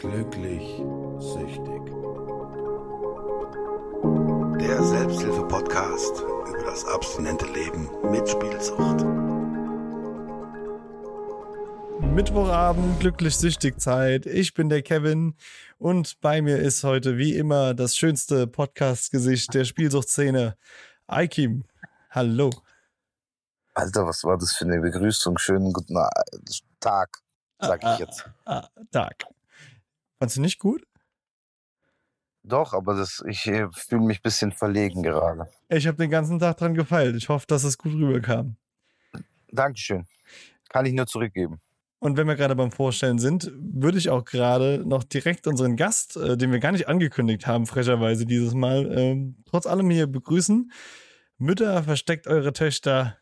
Glücklich süchtig. Der Selbsthilfe-Podcast über das abstinente Leben mit Spielsucht. Mittwochabend, glücklich süchtig Zeit. Ich bin der Kevin und bei mir ist heute wie immer das schönste Podcast-Gesicht der Spielsuchtszene, Aikim. Hallo. Alter, was war das für eine Begrüßung? Schönen guten Tag, sag ich jetzt. Ah, ah, Tag. Fandst du nicht gut? Doch, aber das, ich äh, fühle mich ein bisschen verlegen gerade. Ich habe den ganzen Tag dran gefeilt. Ich hoffe, dass es gut rüberkam. Dankeschön. Kann ich nur zurückgeben. Und wenn wir gerade beim Vorstellen sind, würde ich auch gerade noch direkt unseren Gast, äh, den wir gar nicht angekündigt haben, frecherweise dieses Mal, ähm, trotz allem hier begrüßen. Mütter, versteckt eure Töchter.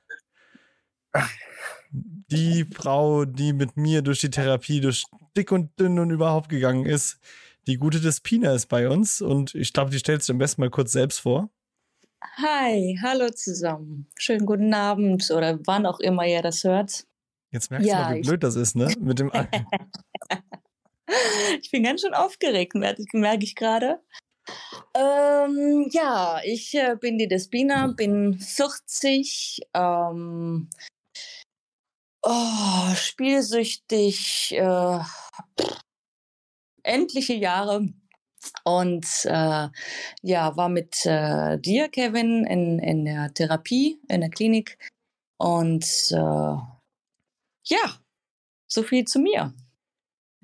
Die Frau, die mit mir durch die Therapie, durch dick und dünn und überhaupt gegangen ist, die gute Despina ist bei uns und ich glaube, die stellt sich am besten mal kurz selbst vor. Hi, hallo zusammen. Schönen guten Abend oder wann auch immer ihr das hört. Jetzt merkst Ja, du mal, wie blöd das ist, ne? Mit dem Ich bin ganz schön aufgeregt, merke merke ich gerade. Ähm, ja, ich äh, bin die Despina, bin 40, ähm, oh, spielsüchtig, äh, endliche Jahre und äh, ja, war mit äh, dir, Kevin, in, in der Therapie, in der Klinik und äh, ja, so viel zu mir.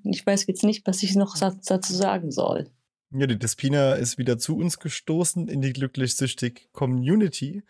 Ich weiß jetzt nicht, was ich noch dazu sagen soll. Ja, die Despina ist wieder zu uns gestoßen in die glücklich-süchtig Community.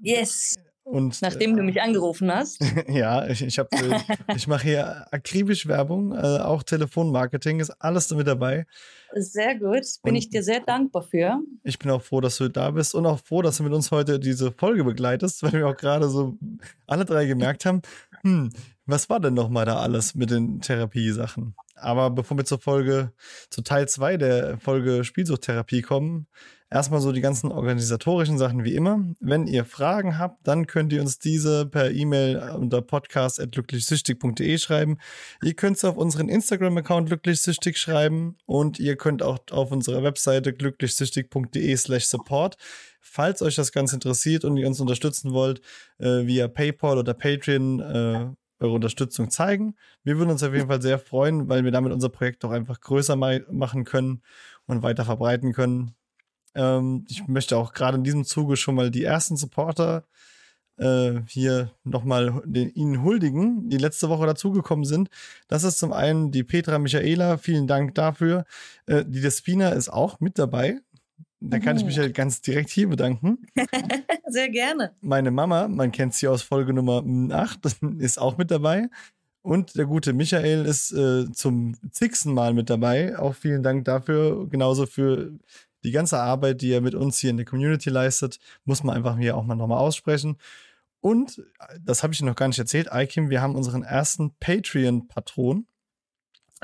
Yes. Und Nachdem du mich angerufen hast. ja, ich, ich habe, ich mache hier akribisch Werbung, äh, auch Telefonmarketing ist alles damit dabei. Sehr gut. Bin Und- ich dir sehr dankbar für. Ich bin auch froh, dass du da bist und auch froh, dass du mit uns heute diese Folge begleitest, weil wir auch gerade so alle drei gemerkt haben, hm, was war denn noch mal da alles mit den Therapiesachen? Aber bevor wir zur Folge, zu Teil zwei der Folge Spielsuchttherapie kommen, erstmal so die ganzen organisatorischen Sachen wie immer. Wenn ihr Fragen habt, dann könnt ihr uns diese per E-Mail unter podcast.glücklichsüchtig.de schreiben. Ihr könnt es auf unseren Instagram-Account glücklichsüchtig schreiben und ihr könnt auch auf unserer Webseite glücklichsüchtig.de slash support. Falls euch das Ganze interessiert und ihr uns unterstützen wollt, äh, via PayPal oder Patreon äh, eure Unterstützung zeigen. Wir würden uns auf jeden Fall sehr freuen, weil wir damit unser Projekt auch einfach größer ma machen können und weiter verbreiten können. Ähm, ich möchte auch gerade in diesem Zuge schon mal die ersten Supporter äh, hier nochmal ihnen huldigen, die letzte Woche dazugekommen sind. Das ist zum einen die Petra Michaela, vielen Dank dafür. Äh, die Despina ist auch mit dabei. Da kann ich mich ja ganz direkt hier bedanken. Sehr gerne. Meine Mama, man kennt sie aus Folge Nummer 8, ist auch mit dabei. Und der gute Michael ist äh, zum zigsten Mal mit dabei. Auch vielen Dank dafür. Genauso für die ganze Arbeit, die er mit uns hier in der Community leistet, muss man einfach hier auch mal nochmal aussprechen. Und, das habe ich noch gar nicht erzählt, Ikim, wir haben unseren ersten Patreon-Patron.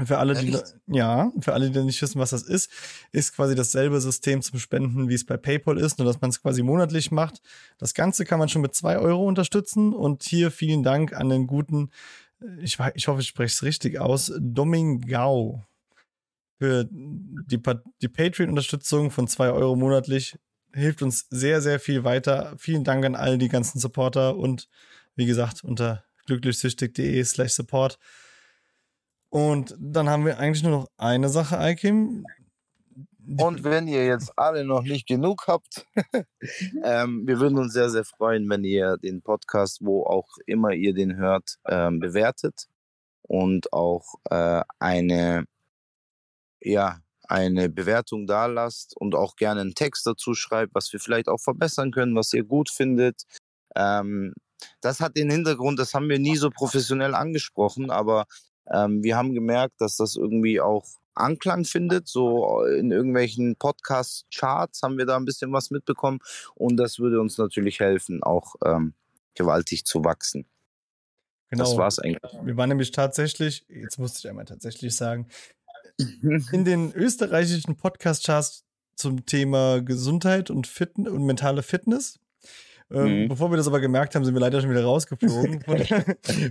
Für alle, die, Echt? ja, für alle, die nicht wissen, was das ist, ist quasi dasselbe System zum Spenden, wie es bei PayPal ist, nur dass man es quasi monatlich macht. Das Ganze kann man schon mit zwei Euro unterstützen und hier vielen Dank an den guten, ich, ich hoffe, ich spreche es richtig aus, Domingau für die, die Patreon-Unterstützung von zwei Euro monatlich. Hilft uns sehr, sehr viel weiter. Vielen Dank an all die ganzen Supporter und wie gesagt, unter glücklichsüchtig.de slash support. Und dann haben wir eigentlich nur noch eine Sache, Aikim. Und wenn ihr jetzt alle noch nicht genug habt, ähm, wir würden uns sehr, sehr freuen, wenn ihr den Podcast, wo auch immer ihr den hört, ähm, bewertet und auch äh, eine, ja, eine Bewertung da lasst und auch gerne einen Text dazu schreibt, was wir vielleicht auch verbessern können, was ihr gut findet. Ähm, das hat den Hintergrund, das haben wir nie so professionell angesprochen, aber ähm, wir haben gemerkt, dass das irgendwie auch Anklang findet. So in irgendwelchen Podcast-Charts haben wir da ein bisschen was mitbekommen und das würde uns natürlich helfen, auch ähm, gewaltig zu wachsen. Genau. Das war's eigentlich. Wir waren nämlich tatsächlich, jetzt musste ich einmal tatsächlich sagen, in den österreichischen Podcast-Charts zum Thema Gesundheit und, Fit und mentale Fitness. Ähm, mhm. Bevor wir das aber gemerkt haben, sind wir leider schon wieder rausgeflogen. Von,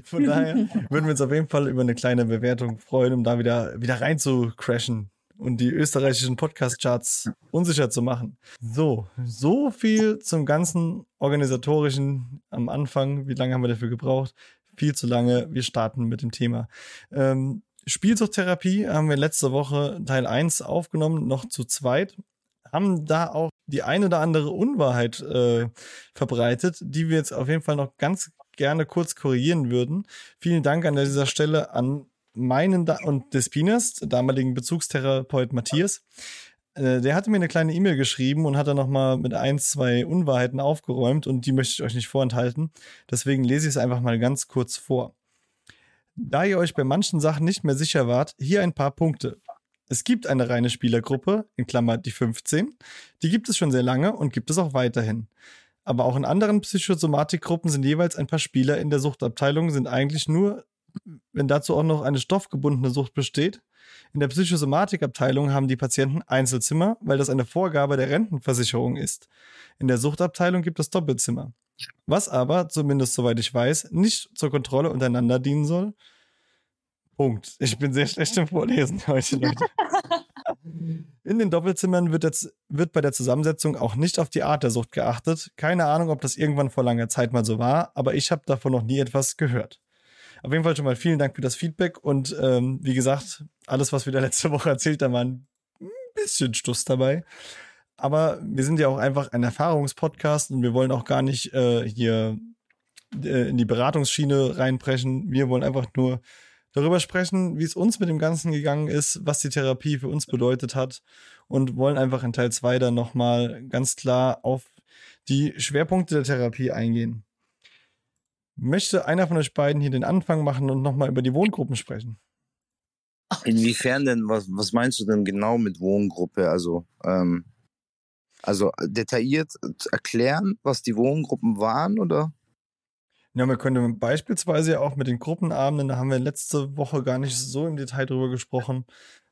von, daher würden wir uns auf jeden Fall über eine kleine Bewertung freuen, um da wieder, wieder rein zu crashen und die österreichischen Podcast-Charts unsicher zu machen. So, so viel zum ganzen organisatorischen am Anfang. Wie lange haben wir dafür gebraucht? Viel zu lange. Wir starten mit dem Thema. Ähm, Spielsuchttherapie haben wir letzte Woche Teil 1 aufgenommen, noch zu zweit. Haben da auch die eine oder andere Unwahrheit äh, verbreitet, die wir jetzt auf jeden Fall noch ganz gerne kurz korrigieren würden. Vielen Dank an dieser Stelle an meinen da und Despinas, damaligen Bezugstherapeut Matthias. Äh, der hatte mir eine kleine E-Mail geschrieben und hat dann nochmal mit ein, zwei Unwahrheiten aufgeräumt und die möchte ich euch nicht vorenthalten. Deswegen lese ich es einfach mal ganz kurz vor. Da ihr euch bei manchen Sachen nicht mehr sicher wart, hier ein paar Punkte. Es gibt eine reine Spielergruppe, in Klammer die 15, die gibt es schon sehr lange und gibt es auch weiterhin. Aber auch in anderen Psychosomatikgruppen sind jeweils ein paar Spieler in der Suchtabteilung, sind eigentlich nur, wenn dazu auch noch eine stoffgebundene Sucht besteht. In der Psychosomatikabteilung haben die Patienten Einzelzimmer, weil das eine Vorgabe der Rentenversicherung ist. In der Suchtabteilung gibt es Doppelzimmer. Was aber, zumindest soweit ich weiß, nicht zur Kontrolle untereinander dienen soll. Punkt. Ich bin sehr schlecht im Vorlesen heute, Leute. In den Doppelzimmern wird, jetzt, wird bei der Zusammensetzung auch nicht auf die Art der Sucht geachtet. Keine Ahnung, ob das irgendwann vor langer Zeit mal so war, aber ich habe davon noch nie etwas gehört. Auf jeden Fall schon mal vielen Dank für das Feedback und ähm, wie gesagt, alles, was wir da letzte Woche erzählt haben, war ein bisschen Stuss dabei. Aber wir sind ja auch einfach ein Erfahrungspodcast und wir wollen auch gar nicht äh, hier äh, in die Beratungsschiene reinbrechen. Wir wollen einfach nur darüber sprechen, wie es uns mit dem Ganzen gegangen ist, was die Therapie für uns bedeutet hat und wollen einfach in Teil 2 dann nochmal ganz klar auf die Schwerpunkte der Therapie eingehen. Möchte einer von euch beiden hier den Anfang machen und nochmal über die Wohngruppen sprechen? Inwiefern denn, was, was meinst du denn genau mit Wohngruppe? Also, ähm, also detailliert erklären, was die Wohngruppen waren, oder? Ja, wir können beispielsweise auch mit den Gruppenabenden, da haben wir letzte Woche gar nicht so im Detail drüber gesprochen,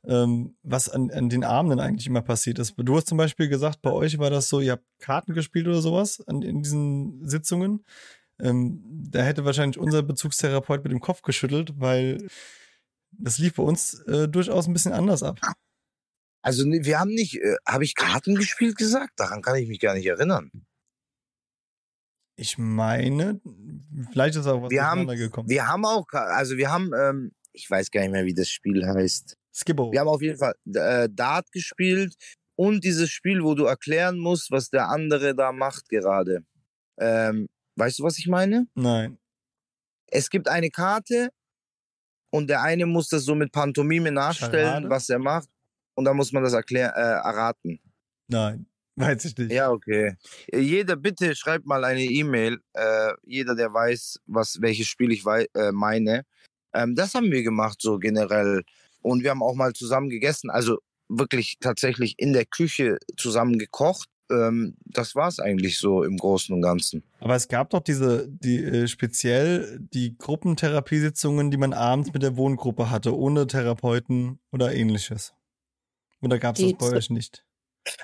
ähm, was an, an, den Abenden eigentlich immer passiert ist. Du hast zum Beispiel gesagt, bei euch war das so, ihr habt Karten gespielt oder sowas an, in diesen Sitzungen. Ähm, da hätte wahrscheinlich unser Bezugstherapeut mit dem Kopf geschüttelt, weil das lief bei uns äh, durchaus ein bisschen anders ab. Also wir haben nicht, äh, habe ich Karten gespielt gesagt? Daran kann ich mich gar nicht erinnern. Ich meine, vielleicht ist auch was wir haben, gekommen. Wir haben auch, also wir haben, ähm, ich weiß gar nicht mehr, wie das Spiel heißt. Skibbo. Wir haben auf jeden Fall äh, Dart gespielt und dieses Spiel, wo du erklären musst, was der andere da macht gerade. Ähm, weißt du, was ich meine? Nein. Es gibt eine Karte und der eine muss das so mit Pantomime nachstellen, Scharade? was er macht. Und dann muss man das erklären, äh, erraten. Nein. Weiß ich nicht. Ja, okay. Jeder, bitte schreibt mal eine E-Mail. Äh, jeder, der weiß, was, welches Spiel ich wei äh, meine. Ähm, das haben wir gemacht, so generell. Und wir haben auch mal zusammen gegessen. Also wirklich tatsächlich in der Küche zusammen gekocht. Ähm, das war es eigentlich so im Großen und Ganzen. Aber es gab doch diese, die äh, speziell die Gruppentherapiesitzungen, die man abends mit der Wohngruppe hatte, ohne Therapeuten oder ähnliches. Oder gab es das bei euch nicht?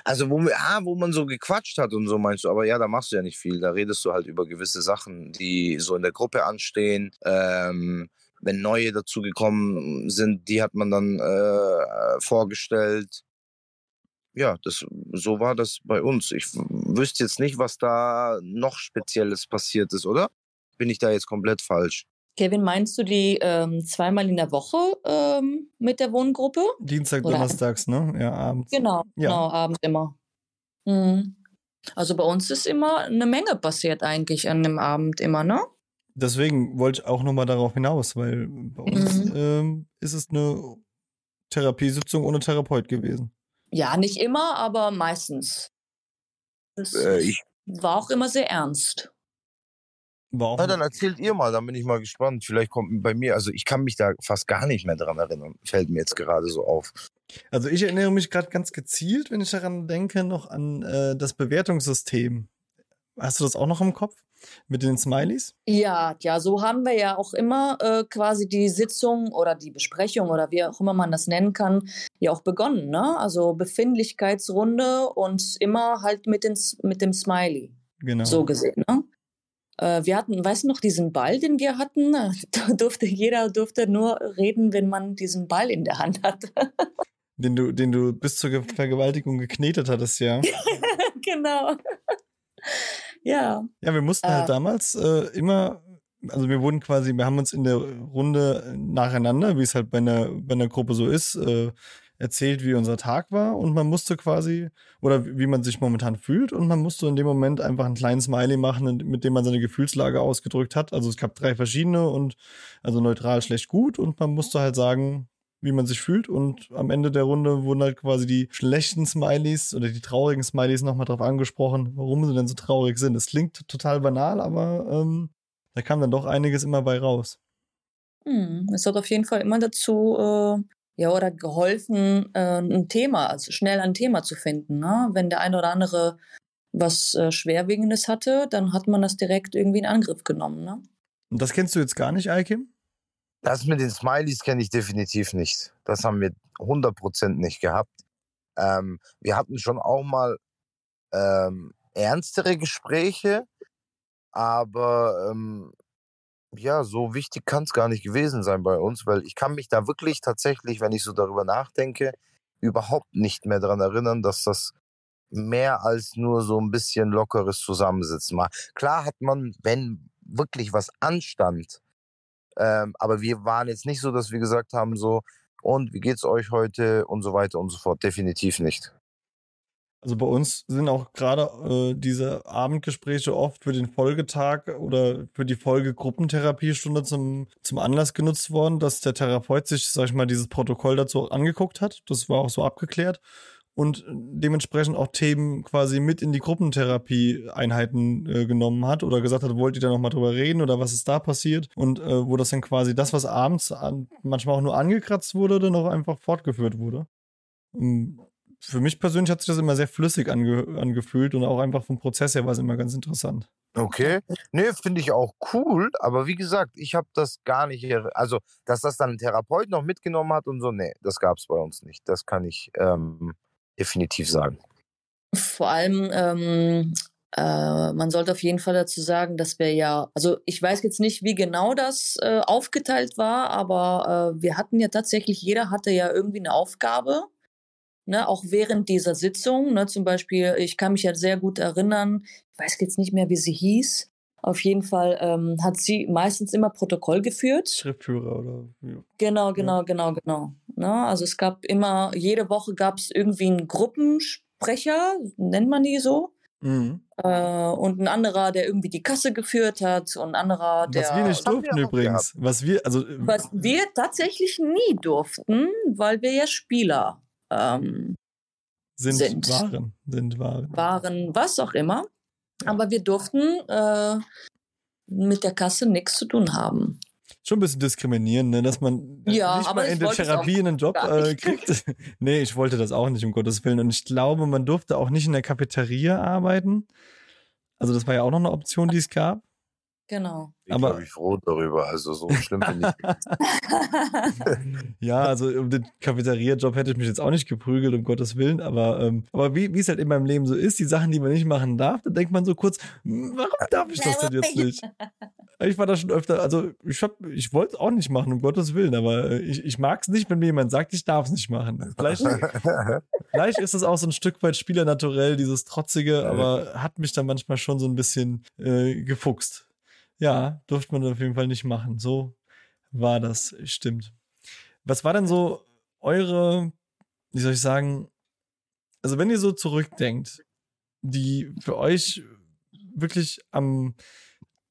Also, wo, ah, wo man so gequatscht hat und so meinst du, aber ja, da machst du ja nicht viel. Da redest du halt über gewisse Sachen, die so in der Gruppe anstehen. Ähm, wenn neue dazugekommen sind, die hat man dann äh, vorgestellt. Ja, das, so war das bei uns. Ich wüsste jetzt nicht, was da noch Spezielles passiert ist, oder? Bin ich da jetzt komplett falsch? Kevin, meinst du die ähm, zweimal in der Woche ähm, mit der Wohngruppe? Dienstag, Oder Donnerstags, ne? Ja, abends. Genau, ja. genau, abends immer. Mhm. Also bei uns ist immer eine Menge passiert eigentlich an dem Abend immer, ne? Deswegen wollte ich auch nochmal darauf hinaus, weil bei uns mhm. ähm, ist es eine Therapiesitzung ohne Therapeut gewesen. Ja, nicht immer, aber meistens. Das äh, ich war auch immer sehr ernst. Warum? Na, dann erzählt ihr mal, dann bin ich mal gespannt. Vielleicht kommt bei mir, also ich kann mich da fast gar nicht mehr dran erinnern. Fällt mir jetzt gerade so auf. Also ich erinnere mich gerade ganz gezielt, wenn ich daran denke, noch an äh, das Bewertungssystem. Hast du das auch noch im Kopf? Mit den Smileys? Ja, ja, so haben wir ja auch immer äh, quasi die Sitzung oder die Besprechung oder wie auch immer man das nennen kann, ja auch begonnen. Ne? Also Befindlichkeitsrunde und immer halt mit, den, mit dem Smiley. Genau. So gesehen, ne? Äh, wir hatten, weißt du noch, diesen Ball, den wir hatten? Da durfte jeder durfte nur reden, wenn man diesen Ball in der Hand hatte. Den du, den du bis zur Vergewaltigung geknetet hattest, ja. genau. ja. Ja, wir mussten halt Äh. damals äh, immer, also wir wurden quasi, wir haben uns in der Runde nacheinander, wie es halt bei einer, bei einer Gruppe so ist, äh, erzählt, wie unser Tag war und man musste quasi, oder wie man sich momentan fühlt und man musste in dem Moment einfach einen kleinen Smiley machen, mit dem man seine Gefühlslage ausgedrückt hat. Also es gab drei verschiedene und also neutral, schlecht, gut und man musste halt sagen, wie man sich fühlt und am Ende der Runde wurden halt quasi die schlechten Smileys oder die traurigen Smileys nochmal drauf angesprochen, warum sie denn so traurig sind. Es klingt total banal, aber ähm, da kam dann doch einiges immer bei raus. Hm, es hat auf jeden Fall immer dazu, äh, ja, oder geholfen, äh, ein Thema, also schnell ein Thema zu finden. Ne? Wenn der eine oder andere was äh, Schwerwiegendes hatte, dann hat man das direkt irgendwie in Angriff genommen. Ne? Und das kennst du jetzt gar nicht, Eikim? Das mit den Smileys kenne ich definitiv nicht. Das haben wir 100% nicht gehabt. Ähm, wir hatten schon auch mal ähm, ernstere Gespräche, aber ähm, ja, so wichtig kann es gar nicht gewesen sein bei uns, weil ich kann mich da wirklich tatsächlich, wenn ich so darüber nachdenke, überhaupt nicht mehr daran erinnern, dass das mehr als nur so ein bisschen lockeres Zusammensitzen war. Klar hat man, wenn wirklich was anstand, ähm, aber wir waren jetzt nicht so, dass wir gesagt haben, so, und wie geht's euch heute und so weiter und so fort. Definitiv nicht. Also bei uns sind auch gerade äh, diese Abendgespräche oft für den Folgetag oder für die Folgegruppentherapiestunde zum, zum Anlass genutzt worden, dass der Therapeut sich, sag ich mal, dieses Protokoll dazu angeguckt hat. Das war auch so abgeklärt. Und dementsprechend auch Themen quasi mit in die Gruppentherapie-Einheiten äh, genommen hat oder gesagt hat, wollt ihr da nochmal drüber reden oder was ist da passiert? Und äh, wo das dann quasi das, was abends an, manchmal auch nur angekratzt wurde, dann auch einfach fortgeführt wurde. Um, für mich persönlich hat sich das immer sehr flüssig ange angefühlt und auch einfach vom Prozess her war es immer ganz interessant. Okay. Nee, finde ich auch cool, aber wie gesagt, ich habe das gar nicht, also, dass das dann ein Therapeut noch mitgenommen hat und so, nee, das gab es bei uns nicht. Das kann ich ähm, definitiv sagen. Vor allem, ähm, äh, man sollte auf jeden Fall dazu sagen, dass wir ja, also ich weiß jetzt nicht, wie genau das äh, aufgeteilt war, aber äh, wir hatten ja tatsächlich, jeder hatte ja irgendwie eine Aufgabe. Ne, auch während dieser Sitzung, ne, zum Beispiel, ich kann mich ja sehr gut erinnern, ich weiß jetzt nicht mehr, wie sie hieß. Auf jeden Fall ähm, hat sie meistens immer Protokoll geführt. Schriftführer oder ja. Genau, genau, genau, genau. Ne? Also es gab immer, jede Woche gab es irgendwie einen Gruppensprecher, nennt man die so. Mhm. Äh, und ein anderer, der irgendwie die Kasse geführt hat und ein anderer, der. Was wir nicht durften wir übrigens. Was wir, also äh, Was wir tatsächlich nie durften, weil wir ja Spieler ähm, sind, sind. Waren. Sind Waren. waren, was auch immer. Aber wir durften äh, mit der Kasse nichts zu tun haben. Schon ein bisschen diskriminierend, ne? dass man Ja, nicht aber mal in der Therapie einen Job äh, kriegt. nee, ich wollte das auch nicht, um Gottes Willen. Und ich glaube, man durfte auch nicht in der Cafeteria arbeiten. Also das war ja auch noch eine Option, die es gab. Genau. Ich Aber- bin ich froh darüber. Also so schlimm finde ich. Ja, also um den Cafeteria-Job hätte ich mich jetzt auch nicht geprügelt, um Gottes Willen. Aber, ähm, aber wie wie es halt in meinem Leben so ist, die Sachen, die man nicht machen darf, da denkt man so kurz, "Hm, warum darf ich das denn jetzt nicht? Ich war da schon öfter, also ich, hab- ich wollte es auch nicht machen, um Gottes Willen, aber äh, ich, ich mag es nicht, wenn mir jemand sagt, ich darf es nicht machen. Vielleicht, vielleicht ist es auch so ein Stück weit spielernaturell, dieses Trotzige, aber hat mich dann manchmal schon so ein bisschen äh, gefuchst. Ja, durfte man auf jeden Fall nicht machen. So war das, stimmt. Was war denn so eure, wie soll ich sagen, also wenn ihr so zurückdenkt, die für euch wirklich am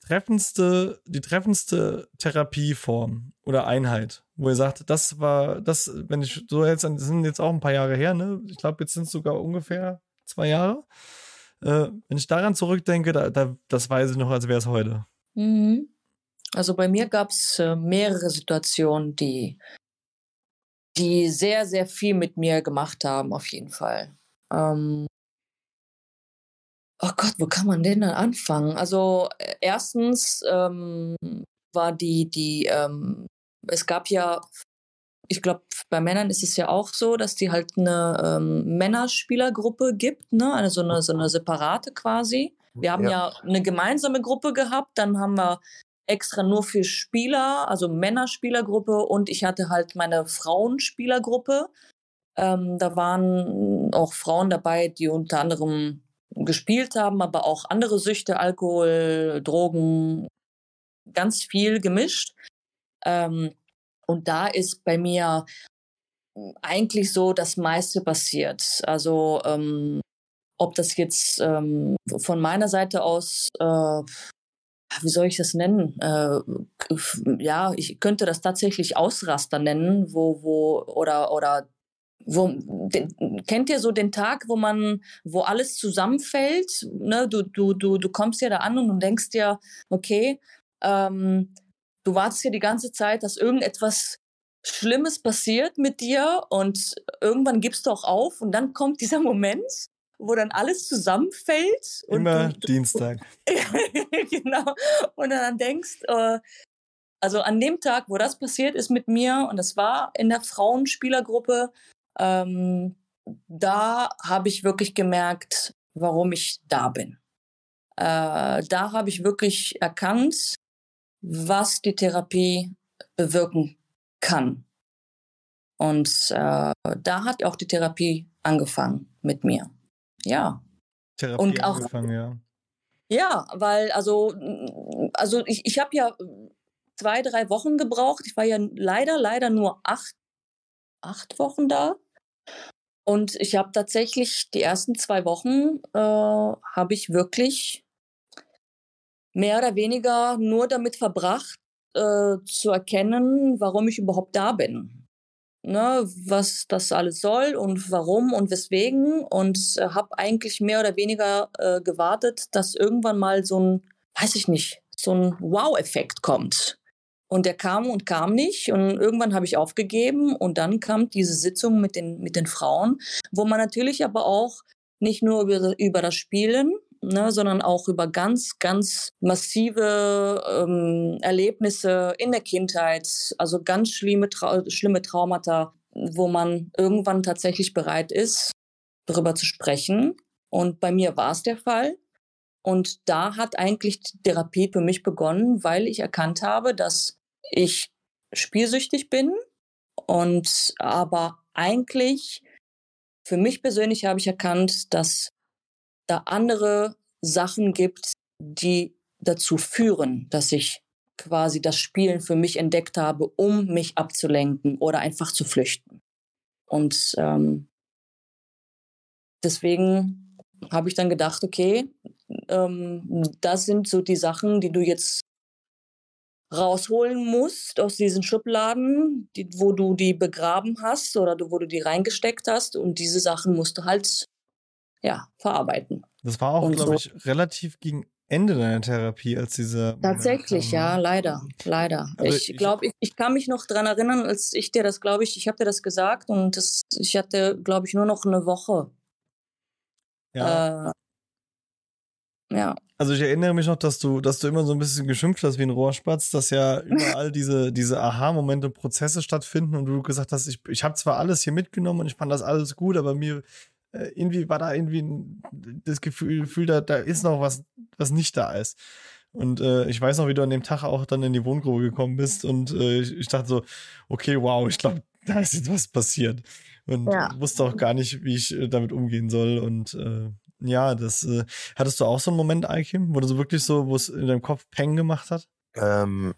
treffendste, die treffendste Therapieform oder Einheit, wo ihr sagt, das war, das, wenn ich so jetzt, das sind jetzt auch ein paar Jahre her, ne? Ich glaube, jetzt sind es sogar ungefähr zwei Jahre. Äh, wenn ich daran zurückdenke, da, da, das weiß ich noch, als wäre es heute. Mhm. Also bei mir gab es äh, mehrere Situationen, die, die sehr, sehr viel mit mir gemacht haben, auf jeden Fall. Ähm oh Gott, wo kann man denn dann anfangen? Also äh, erstens ähm, war die, die, ähm, es gab ja, ich glaube, bei Männern ist es ja auch so, dass die halt eine ähm, Männerspielergruppe gibt, ne? Also eine, so eine separate quasi. Wir haben ja. ja eine gemeinsame Gruppe gehabt, dann haben wir extra nur für Spieler, also Männerspielergruppe und ich hatte halt meine Frauenspielergruppe. Ähm, da waren auch Frauen dabei, die unter anderem gespielt haben, aber auch andere Süchte, Alkohol, Drogen, ganz viel gemischt. Ähm, und da ist bei mir eigentlich so das meiste passiert. Also ähm, ob das jetzt ähm, von meiner Seite aus, äh, wie soll ich das nennen? Äh, ja, ich könnte das tatsächlich Ausraster nennen, wo, wo, oder, oder wo, den, kennt ihr so den Tag, wo man, wo alles zusammenfällt? Ne? Du, du, du, du kommst ja da an und denkst dir, okay, ähm, du wartest ja die ganze Zeit, dass irgendetwas Schlimmes passiert mit dir und irgendwann gibst du auch auf und dann kommt dieser Moment, wo dann alles zusammenfällt. Immer du, Dienstag. genau. Und dann denkst, äh, also an dem Tag, wo das passiert ist mit mir, und das war in der Frauenspielergruppe, ähm, da habe ich wirklich gemerkt, warum ich da bin. Äh, da habe ich wirklich erkannt, was die Therapie bewirken kann. Und äh, da hat auch die Therapie angefangen mit mir. Ja. Therapie und auch, angefangen, ja. Ja, weil also, also ich, ich habe ja zwei, drei Wochen gebraucht. Ich war ja leider, leider nur acht, acht Wochen da. Und ich habe tatsächlich die ersten zwei Wochen äh, habe ich wirklich mehr oder weniger nur damit verbracht, äh, zu erkennen, warum ich überhaupt da bin ne, was das alles soll und warum und weswegen und äh, habe eigentlich mehr oder weniger äh, gewartet, dass irgendwann mal so ein, weiß ich nicht, so ein Wow-Effekt kommt. Und der kam und kam nicht und irgendwann habe ich aufgegeben und dann kam diese Sitzung mit den, mit den Frauen, wo man natürlich aber auch nicht nur über, über das Spielen, ne, sondern auch über ganz, ganz massive ähm, Erlebnisse in der Kindheit, also ganz schlimme, Trau schlimme Traumata, wo man irgendwann tatsächlich bereit ist, darüber zu sprechen. Und bei mir war es der Fall. Und da hat eigentlich die Therapie für mich begonnen, weil ich erkannt habe, dass ich spielsüchtig bin und aber eigentlich für mich persönlich habe ich erkannt, dass da andere Sachen gibt, die dazu führen, dass ich quasi das Spielen für mich entdeckt habe, um mich abzulenken oder einfach zu flüchten. Und ähm, deswegen habe ich dann gedacht, okay, ähm, das sind so die Sachen, die du jetzt rausholen musst aus diesen Schubladen, die, wo du die begraben hast oder wo du die reingesteckt hast. Und diese Sachen musst du halt ja, verarbeiten. Das war auch, glaube so. ich, relativ gegen Ende deiner Therapie, als diese. Tatsächlich, ja, leider, leider. Aber ich glaube, ich, ich, kann mich noch dran erinnern, als ich dir das, glaube ich, ich habe dir das gesagt und das, ich hatte, glaube ich, nur noch eine Woche. Ja. Äh, ja. Also ich erinnere mich noch, dass du, dass du immer so ein bisschen geschimpft hast wie ein Rohrspatz, dass ja überall diese, diese Aha-Momente, Prozesse stattfinden und du gesagt hast, ich, ich habe zwar alles hier mitgenommen und ich fand das alles gut, aber mir irgendwie war da irgendwie das Gefühl, Gefühl da, da ist noch was, was nicht da ist. Und äh, ich weiß noch, wie du an dem Tag auch dann in die Wohngrube gekommen bist und äh, ich, ich dachte so, okay, wow, ich glaube, da ist jetzt was passiert. Und ja. wusste auch gar nicht, wie ich äh, damit umgehen soll. Und äh, ja, das äh, hattest du auch so einen Moment, Aikim, wo du so wirklich so, wo es in deinem Kopf Peng gemacht hat? Ähm,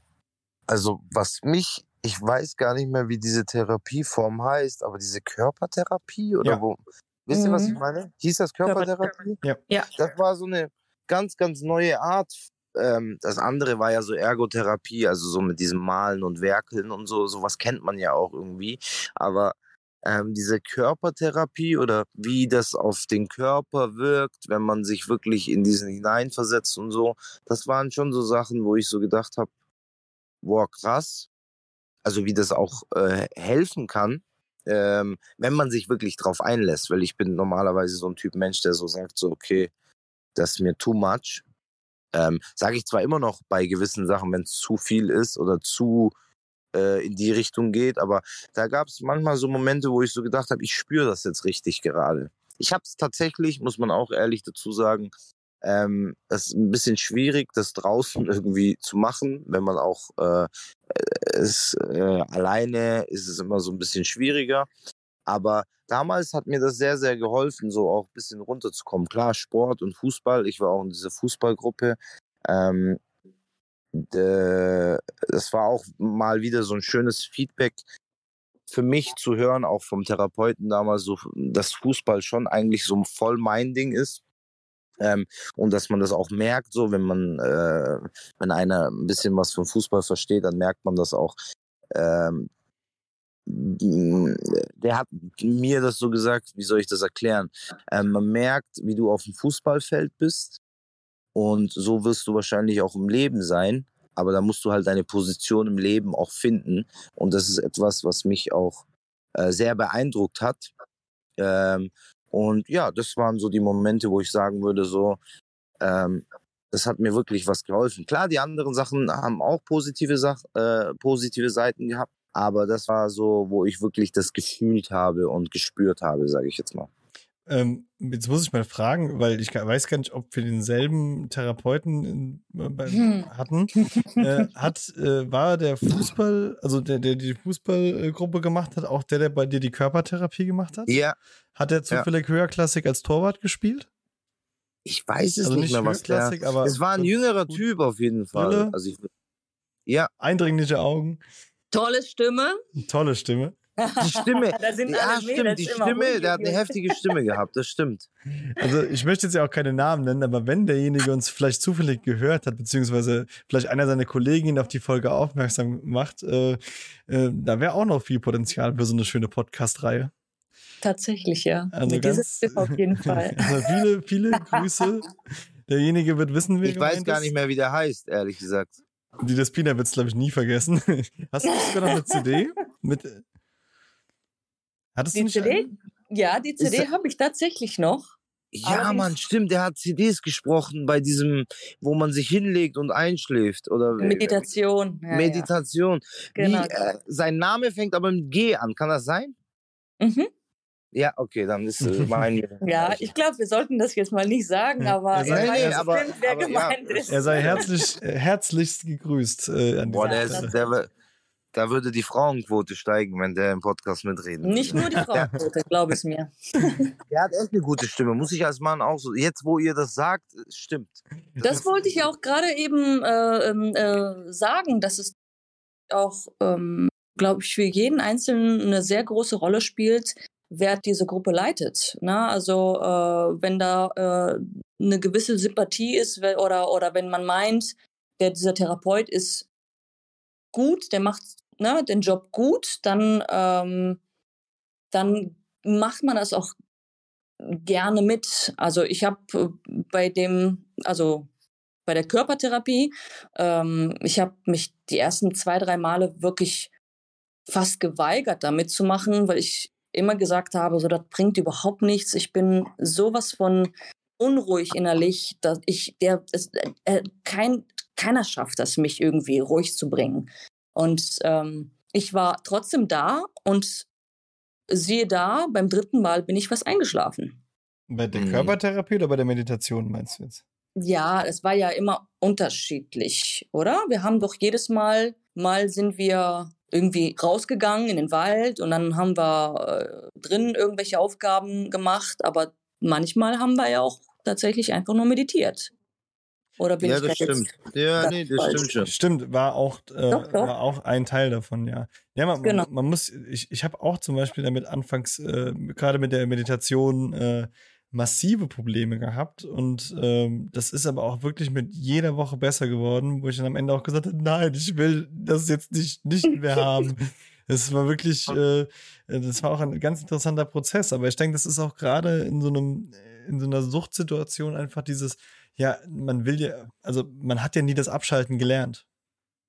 also, was mich, ich weiß gar nicht mehr, wie diese Therapieform heißt, aber diese Körpertherapie oder ja. wo, Wisst ihr, was ich mhm. meine? Hieß das Körpertherapie? Ja. ja. Das war so eine ganz, ganz neue Art. Ähm, das andere war ja so Ergotherapie, also so mit diesem Malen und Werkeln und so. Sowas kennt man ja auch irgendwie. Aber ähm, diese Körpertherapie oder wie das auf den Körper wirkt, wenn man sich wirklich in diesen hineinversetzt und so, das waren schon so Sachen, wo ich so gedacht habe, boah, krass. Also wie das auch äh, helfen kann ähm, wenn man sich wirklich drauf einlässt, weil ich bin normalerweise so ein Typ Mensch, der so sagt, so, okay, das ist mir too much. Ähm, Sage ich zwar immer noch bei gewissen Sachen, wenn es zu viel ist oder zu äh, in die Richtung geht, aber da gab es manchmal so Momente, wo ich so gedacht habe, ich spüre das jetzt richtig gerade. Ich habe es tatsächlich, muss man auch ehrlich dazu sagen, Ähm, es ist ein bisschen schwierig, das draußen irgendwie zu machen, wenn man auch äh, ist äh, alleine ist es immer so ein bisschen schwieriger. Aber damals hat mir das sehr, sehr geholfen, so auch ein bisschen runterzukommen. Klar, Sport und Fußball. Ich war auch in dieser Fußballgruppe. Ähm, das war auch mal wieder so ein schönes Feedback für mich zu hören, auch vom Therapeuten damals, so, dass Fußball schon eigentlich so voll mein Ding ist. Ähm, und dass man das auch merkt, so wenn man, äh, wenn einer ein bisschen was vom Fußball versteht, dann merkt man das auch. Ähm, der hat mir das so gesagt, wie soll ich das erklären? Ähm, man merkt, wie du auf dem Fußballfeld bist und so wirst du wahrscheinlich auch im Leben sein, aber da musst du halt deine Position im Leben auch finden und das ist etwas, was mich auch äh, sehr beeindruckt hat. Ähm, und ja, das waren so die Momente, wo ich sagen würde, so, ähm, das hat mir wirklich was geholfen. Klar, die anderen Sachen haben auch positive, Sach äh, positive Seiten gehabt, aber das war so, wo ich wirklich das gefühlt habe und gespürt habe, sage ich jetzt mal. Ähm, jetzt muss ich mal fragen, weil ich weiß gar nicht, ob wir denselben Therapeuten in, äh, hm. hatten. äh, hat, äh, war der Fußball, also der, der die Fußballgruppe gemacht hat, auch der, der bei dir die Körpertherapie gemacht hat? Ja. Hat er zufällig ja. Höherklassik als Torwart gespielt? Ich weiß es also nicht, nicht mehr, was der... Aber es war ein jüngerer gut. Typ auf jeden Fall. Also ich, ja. Eindringliche Augen. Tolle Stimme. Tolle Stimme. Die Stimme, ja, stimmt, die Stimme, der hat eine heftige Stimme gehabt, das stimmt. Also ich möchte jetzt ja auch keine Namen nennen, aber wenn derjenige uns vielleicht zufällig gehört hat, beziehungsweise vielleicht einer seiner Kollegen ihn auf die Folge aufmerksam macht, äh, äh, da wäre auch noch viel Potenzial für so eine schöne Podcast-Reihe. Tatsächlich, ja. Also Mit ganz, auf jeden Fall. Also viele, viele Grüße. Derjenige wird wissen, wie Ich weiß gar nicht mehr, wie der heißt, ehrlich gesagt. Die Despina wird es, glaube ich, nie vergessen. Hast du sogar noch eine CD? Mit, Hattest die du CD? Einen? Ja, die CD habe ich tatsächlich noch. Ja, Mann, stimmt. Der hat CDs gesprochen bei diesem, wo man sich hinlegt und einschläft. Oder Meditation. Ja, Meditation. Ja. Genau. Wie, äh, sein Name fängt aber mit G an. Kann das sein? Mhm. Ja, okay, dann ist äh, mein. ja, ich glaube, wir sollten das jetzt mal nicht sagen, aber er sei, nee, aber, wer aber, gemeint ja. ist. Er sei herzlich, äh, herzlichst gegrüßt. Äh, Boah, der, ist, der, da würde die Frauenquote steigen, wenn der im Podcast mitreden würde. Nicht nur die Frauenquote, glaub es mir. Der hat echt eine gute Stimme, muss ich als Mann auch so. Jetzt, wo ihr das sagt, stimmt. Das wollte ich ja auch gerade eben äh, ähm, äh, sagen, dass es auch, ähm, glaube ich, für jeden Einzelnen eine sehr große Rolle spielt, wer diese Gruppe leitet. Ne? Also äh, wenn da äh, eine gewisse Sympathie ist oder, oder wenn man meint, der, dieser Therapeut ist gut, der macht ne, den Job gut, dann, ähm, dann macht man das auch gerne mit. Also ich habe äh, bei dem, also bei der Körpertherapie, ähm, ich habe mich die ersten zwei, drei Male wirklich fast geweigert, damit zu machen, weil ich immer gesagt habe, so das bringt überhaupt nichts. Ich bin sowas von unruhig innerlich, dass ich der es, äh, kein keiner schafft das, mich irgendwie ruhig zu bringen. Und ähm, ich war trotzdem da und siehe da, beim dritten Mal bin ich was eingeschlafen. Bei der mhm. Körpertherapie oder bei der Meditation meinst du jetzt? Ja, es war ja immer unterschiedlich, oder? Wir haben doch jedes Mal, mal sind wir irgendwie rausgegangen in den Wald und dann haben wir äh, drin irgendwelche Aufgaben gemacht, aber manchmal haben wir ja auch tatsächlich einfach nur meditiert. Oder bin ja, ich das stimmt. Ja, nee, das falsch? stimmt schon. Stimmt, war auch, äh, doch, doch. war auch ein Teil davon, ja. Ja, man, genau. man, man muss, ich, ich habe auch zum Beispiel damit anfangs, äh, gerade mit der Meditation, äh, massive Probleme gehabt und ähm, das ist aber auch wirklich mit jeder Woche besser geworden, wo ich dann am Ende auch gesagt habe, nein, ich will das jetzt nicht, nicht mehr haben. Es war wirklich, äh, das war auch ein ganz interessanter Prozess, aber ich denke, das ist auch gerade in so einem, in so einer Suchtsituation einfach dieses, ja, man will ja, also man hat ja nie das Abschalten gelernt.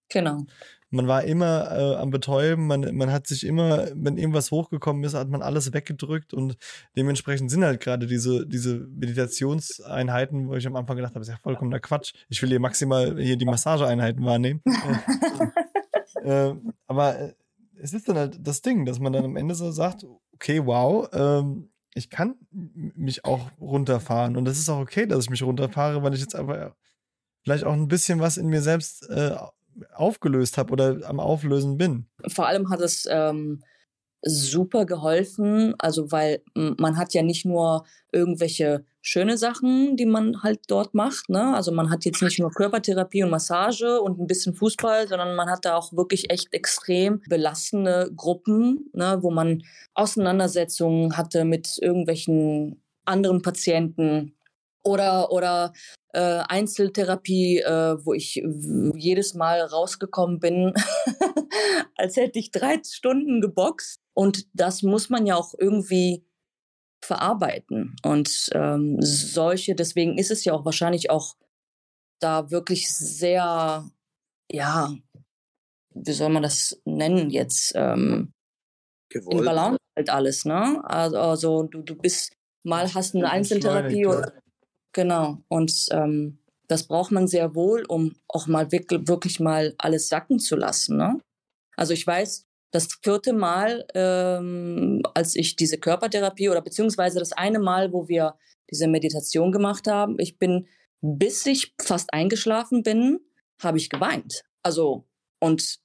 Genau. Man war immer äh, am Betäuben, man, man hat sich immer, wenn irgendwas hochgekommen ist, hat man alles weggedrückt und dementsprechend sind halt gerade diese, diese Meditationseinheiten, wo ich am Anfang gedacht habe, ist ja vollkommener Quatsch. Ich will hier maximal hier die Massageeinheiten wahrnehmen. äh, aber äh, es ist dann halt das Ding, dass man dann am Ende so sagt, okay, wow, ähm, ich kann mich auch runterfahren. Und das ist auch okay, dass ich mich runterfahre, weil ich jetzt aber vielleicht auch ein bisschen was in mir selbst äh, aufgelöst habe oder am Auflösen bin. Vor allem hat es ähm, super geholfen, also weil man hat ja nicht nur irgendwelche schöne Sachen, die man halt dort macht, ne? Also man hat jetzt nicht nur Körpertherapie und Massage und ein bisschen Fußball, sondern man hat da auch wirklich echt extrem belastende Gruppen, ne, wo man Auseinandersetzungen hatte mit irgendwelchen anderen Patienten oder oder äh, Einzeltherapie, äh, wo ich jedes Mal rausgekommen bin, als hätte ich drei Stunden geboxt. Und das muss man ja auch irgendwie verarbeiten. Und ähm, solche, deswegen ist es ja auch wahrscheinlich auch da wirklich sehr, ja, wie soll man das nennen jetzt? Ähm, Gewollt. in Balance halt alles, ne? Also, also du, du bist, mal hast eine Einzeltherapie oder Genau. Und ähm, das braucht man sehr wohl, um auch mal wirklich, wirklich mal alles sacken zu lassen. Ne? Also ich weiß, das vierte Mal, ähm, als ich diese Körpertherapie oder beziehungsweise das eine Mal, wo wir diese Meditation gemacht haben, ich bin, bis ich fast eingeschlafen bin, habe ich geweint. Also, und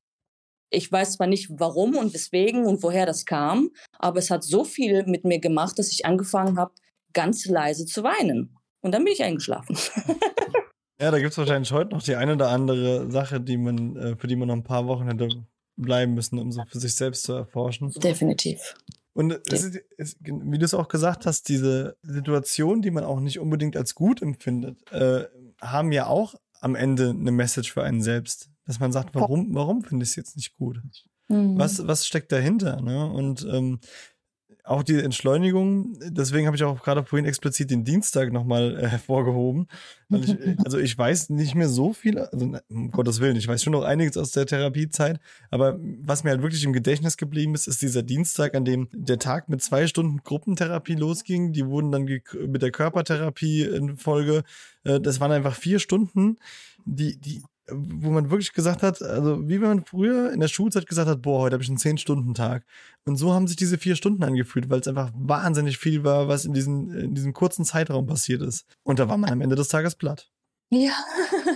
ich weiß zwar nicht, warum und weswegen und woher das kam, aber es hat so viel mit mir gemacht, dass ich angefangen habe, ganz leise zu weinen. Und dann bin ich eingeschlafen. ja, da gibt es wahrscheinlich heute noch die eine oder andere Sache, die man, äh, für die man noch ein paar Wochen hätte bleiben müssen, um so für sich selbst zu erforschen. Definitiv. Und es ist, es, wie du es auch gesagt hast, diese Situation, die man auch nicht unbedingt als gut empfindet, äh, haben ja auch am Ende eine Message für einen selbst. Dass man sagt, warum, warum finde ich es jetzt nicht gut? Mhm. Was, was steckt dahinter? Ne? Und ähm, auch die Entschleunigung, deswegen habe ich auch gerade vorhin explizit den Dienstag nochmal äh, hervorgehoben. Ich, äh, also ich weiß nicht mehr so viel, also um Gottes Willen, ich weiß schon noch einiges aus der Therapiezeit, aber was mir halt wirklich im Gedächtnis geblieben ist, ist dieser Dienstag, an dem der Tag mit zwei Stunden Gruppentherapie losging. Die wurden dann mit der Körpertherapie in Folge, äh, das waren einfach vier Stunden, die, die wo man wirklich gesagt hat, also wie wenn man früher in der Schulzeit gesagt hat, boah, heute habe ich einen 10-Stunden-Tag. Und so haben sich diese vier Stunden angefühlt, weil es einfach wahnsinnig viel war, was in, diesen, in diesem kurzen Zeitraum passiert ist. Und da war man am Ende des Tages platt. Ja.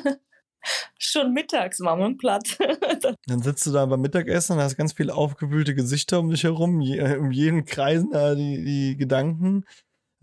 Schon mittags war man platt. Dann sitzt du da beim Mittagessen und hast ganz viele aufgewühlte Gesichter um dich herum, je, um jeden kreisen da die, die Gedanken.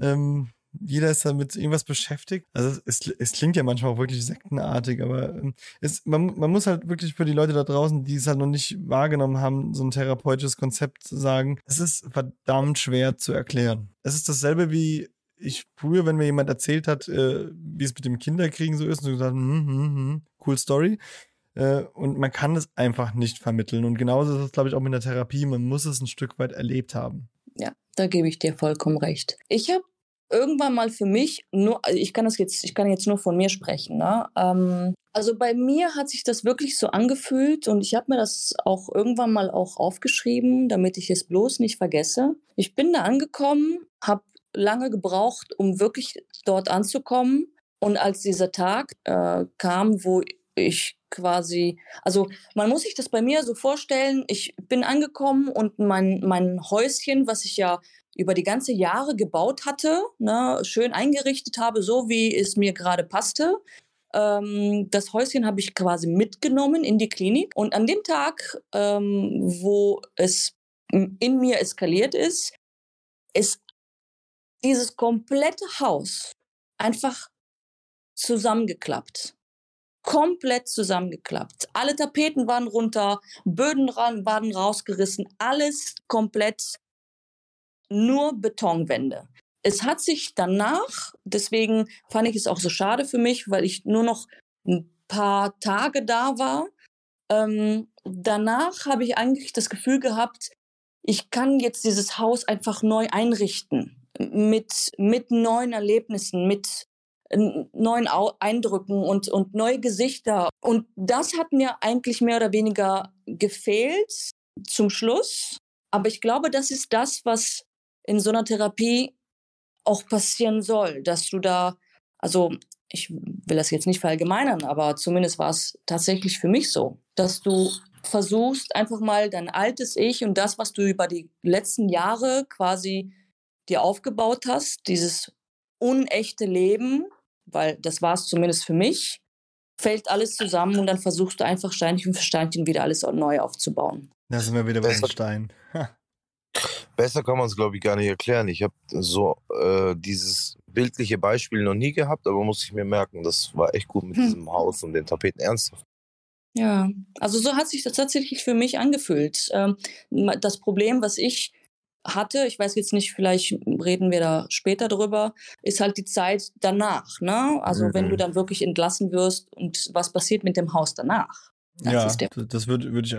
Ähm, jeder ist damit irgendwas beschäftigt. Also es, es klingt ja manchmal auch wirklich sektenartig, aber ähm, es, man, man muss halt wirklich für die Leute da draußen, die es halt noch nicht wahrgenommen haben, so ein therapeutisches Konzept sagen, es ist verdammt schwer zu erklären. Es ist dasselbe wie ich früher, wenn mir jemand erzählt hat, äh, wie es mit dem Kinderkriegen so ist, und so gesagt, hm, hm, hm, cool Story. Äh, und man kann es einfach nicht vermitteln. Und genauso ist es, glaube ich, auch mit der Therapie. Man muss es ein Stück weit erlebt haben. Ja, da gebe ich dir vollkommen recht. Ich habe irgendwann mal für mich nur, also ich kann das jetzt, ich kann jetzt nur von mir sprechen. Ne? Ähm, also bei mir hat sich das wirklich so angefühlt und ich habe mir das auch irgendwann mal auch aufgeschrieben, damit ich es bloß nicht vergesse. Ich bin da angekommen, habe lange gebraucht, um wirklich dort anzukommen. Und als dieser Tag äh, kam, wo ich quasi, also man muss sich das bei mir so vorstellen, ich bin angekommen und mein, mein Häuschen, was ich ja über die ganze Jahre gebaut hatte, ne, schön eingerichtet habe, so wie es mir gerade passte. Ähm, das Häuschen habe ich quasi mitgenommen in die Klinik. Und an dem Tag, ähm, wo es in mir eskaliert ist, ist dieses komplette Haus einfach zusammengeklappt. Komplett zusammengeklappt. Alle Tapeten waren runter, Böden waren rausgerissen, alles komplett nur Betonwände. Es hat sich danach, deswegen fand ich es auch so schade für mich, weil ich nur noch ein paar Tage da war. Ähm, danach habe ich eigentlich das Gefühl gehabt, ich kann jetzt dieses Haus einfach neu einrichten. Mit, mit neuen Erlebnissen, mit neuen Eindrücken und, und neue Gesichter. Und das hat mir eigentlich mehr oder weniger gefehlt zum Schluss. Aber ich glaube, das ist das, was in so einer Therapie auch passieren soll, dass du da, also ich will das jetzt nicht verallgemeinern, aber zumindest war es tatsächlich für mich so, dass du versuchst einfach mal dein altes Ich und das, was du über die letzten Jahre quasi dir aufgebaut hast, dieses unechte Leben, weil das war es zumindest für mich, fällt alles zusammen und dann versuchst du einfach Steinchen für Steinchen wieder alles neu aufzubauen. Da sind wir wieder bei den Steinen. Besser kann man es, glaube ich, gar nicht erklären. Ich habe so äh, dieses bildliche Beispiel noch nie gehabt, aber muss ich mir merken, das war echt gut mit hm. diesem Haus und den Tapeten ernsthaft. Ja, also so hat sich das tatsächlich für mich angefühlt. Ähm, das Problem, was ich hatte, ich weiß jetzt nicht, vielleicht reden wir da später drüber, ist halt die Zeit danach. Ne? Also mhm. wenn du mhm. dann wirklich entlassen wirst und was passiert mit dem Haus danach? Das ja, das würde würd ich